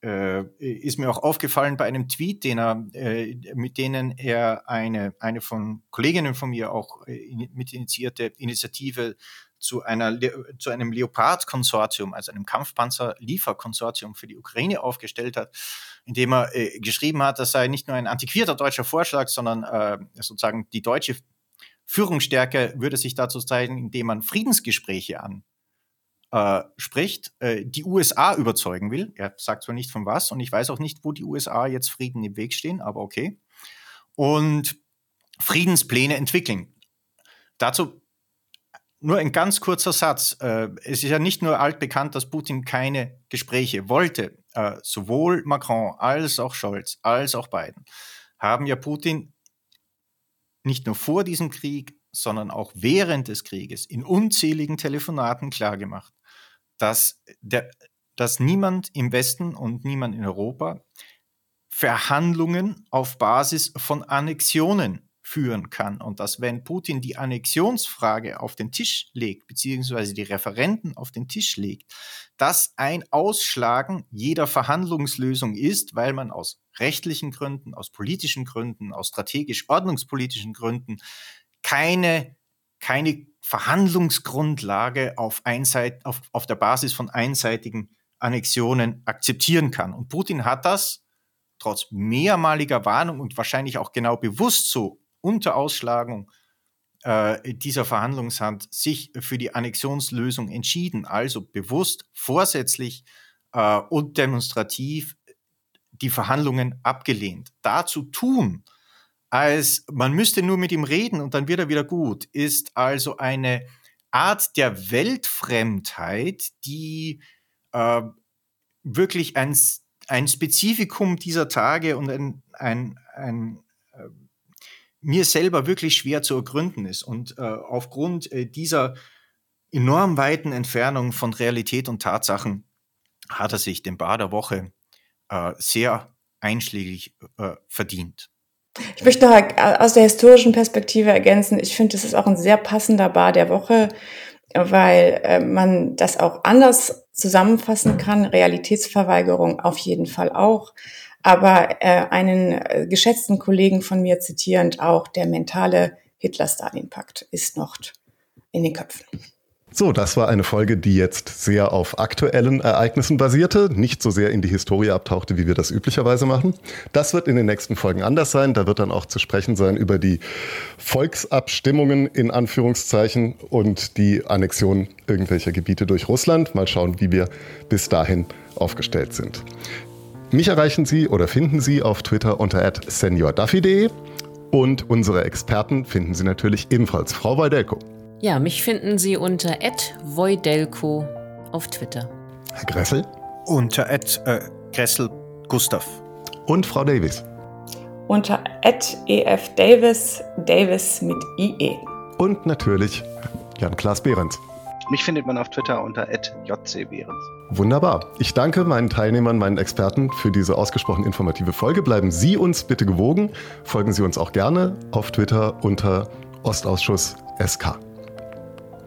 äh, ist mir auch aufgefallen bei einem Tweet, den er, äh, mit denen er eine, eine von Kolleginnen von mir auch äh, mit initiierte Initiative zu, einer, zu einem Leopard-Konsortium, also einem Kampfpanzer-Lieferkonsortium für die Ukraine aufgestellt hat, indem er äh, geschrieben hat, das sei nicht nur ein antiquierter deutscher Vorschlag, sondern äh, sozusagen die deutsche Führungsstärke würde sich dazu zeigen, indem man Friedensgespräche anspricht, äh, äh, die USA überzeugen will. Er sagt zwar nicht von was und ich weiß auch nicht, wo die USA jetzt Frieden im Weg stehen, aber okay. Und Friedenspläne entwickeln. Dazu nur ein ganz kurzer Satz. Äh, es ist ja nicht nur altbekannt, dass Putin keine Gespräche wollte. Äh, sowohl Macron als auch Scholz als auch Biden haben ja Putin nicht nur vor diesem Krieg, sondern auch während des Krieges in unzähligen Telefonaten klargemacht, dass, der, dass niemand im Westen und niemand in Europa Verhandlungen auf Basis von Annexionen führen kann. Und dass wenn Putin die Annexionsfrage auf den Tisch legt, beziehungsweise die Referenten auf den Tisch legt, das ein Ausschlagen jeder Verhandlungslösung ist, weil man aus rechtlichen Gründen, aus politischen Gründen, aus strategisch-ordnungspolitischen Gründen keine, keine Verhandlungsgrundlage auf, einseit, auf, auf der Basis von einseitigen Annexionen akzeptieren kann. Und Putin hat das trotz mehrmaliger Warnung und wahrscheinlich auch genau bewusst so unter Ausschlagung äh, dieser Verhandlungshand sich für die Annexionslösung entschieden, also bewusst, vorsätzlich äh, und demonstrativ die Verhandlungen abgelehnt. Dazu tun, als man müsste nur mit ihm reden und dann wird er wieder gut, ist also eine Art der Weltfremdheit, die äh, wirklich ein, ein Spezifikum dieser Tage und ein, ein, ein äh, mir selber wirklich schwer zu ergründen ist. Und äh, aufgrund äh, dieser enorm weiten Entfernung von Realität und Tatsachen hat er sich den Bar der Woche äh, sehr einschlägig äh, verdient. Ich möchte noch aus der historischen Perspektive ergänzen, ich finde, es ist auch ein sehr passender Bar der Woche, weil äh, man das auch anders zusammenfassen kann. Realitätsverweigerung auf jeden Fall auch aber äh, einen äh, geschätzten Kollegen von mir zitierend auch, der mentale Hitler-Stalin-Pakt ist noch in den Köpfen. So, das war eine Folge, die jetzt sehr auf aktuellen Ereignissen basierte, nicht so sehr in die Historie abtauchte, wie wir das üblicherweise machen. Das wird in den nächsten Folgen anders sein. Da wird dann auch zu sprechen sein über die Volksabstimmungen in Anführungszeichen und die Annexion irgendwelcher Gebiete durch Russland. Mal schauen, wie wir bis dahin aufgestellt sind. Mich erreichen Sie oder finden Sie auf Twitter unter seniorduffy.de und unsere Experten finden Sie natürlich ebenfalls. Frau Wojdelko. Ja, mich finden Sie unter @wojdelko auf Twitter. Herr Gressel? Unter äh, Gressel Gustav. Und Frau Davis? Unter @efdavis Davis mit IE. Und natürlich Jan-Klaas Behrens. Mich findet man auf Twitter unter jcbehrens. Wunderbar. Ich danke meinen Teilnehmern, meinen Experten für diese ausgesprochen informative Folge. Bleiben Sie uns bitte gewogen. Folgen Sie uns auch gerne auf Twitter unter Ostausschuss SK.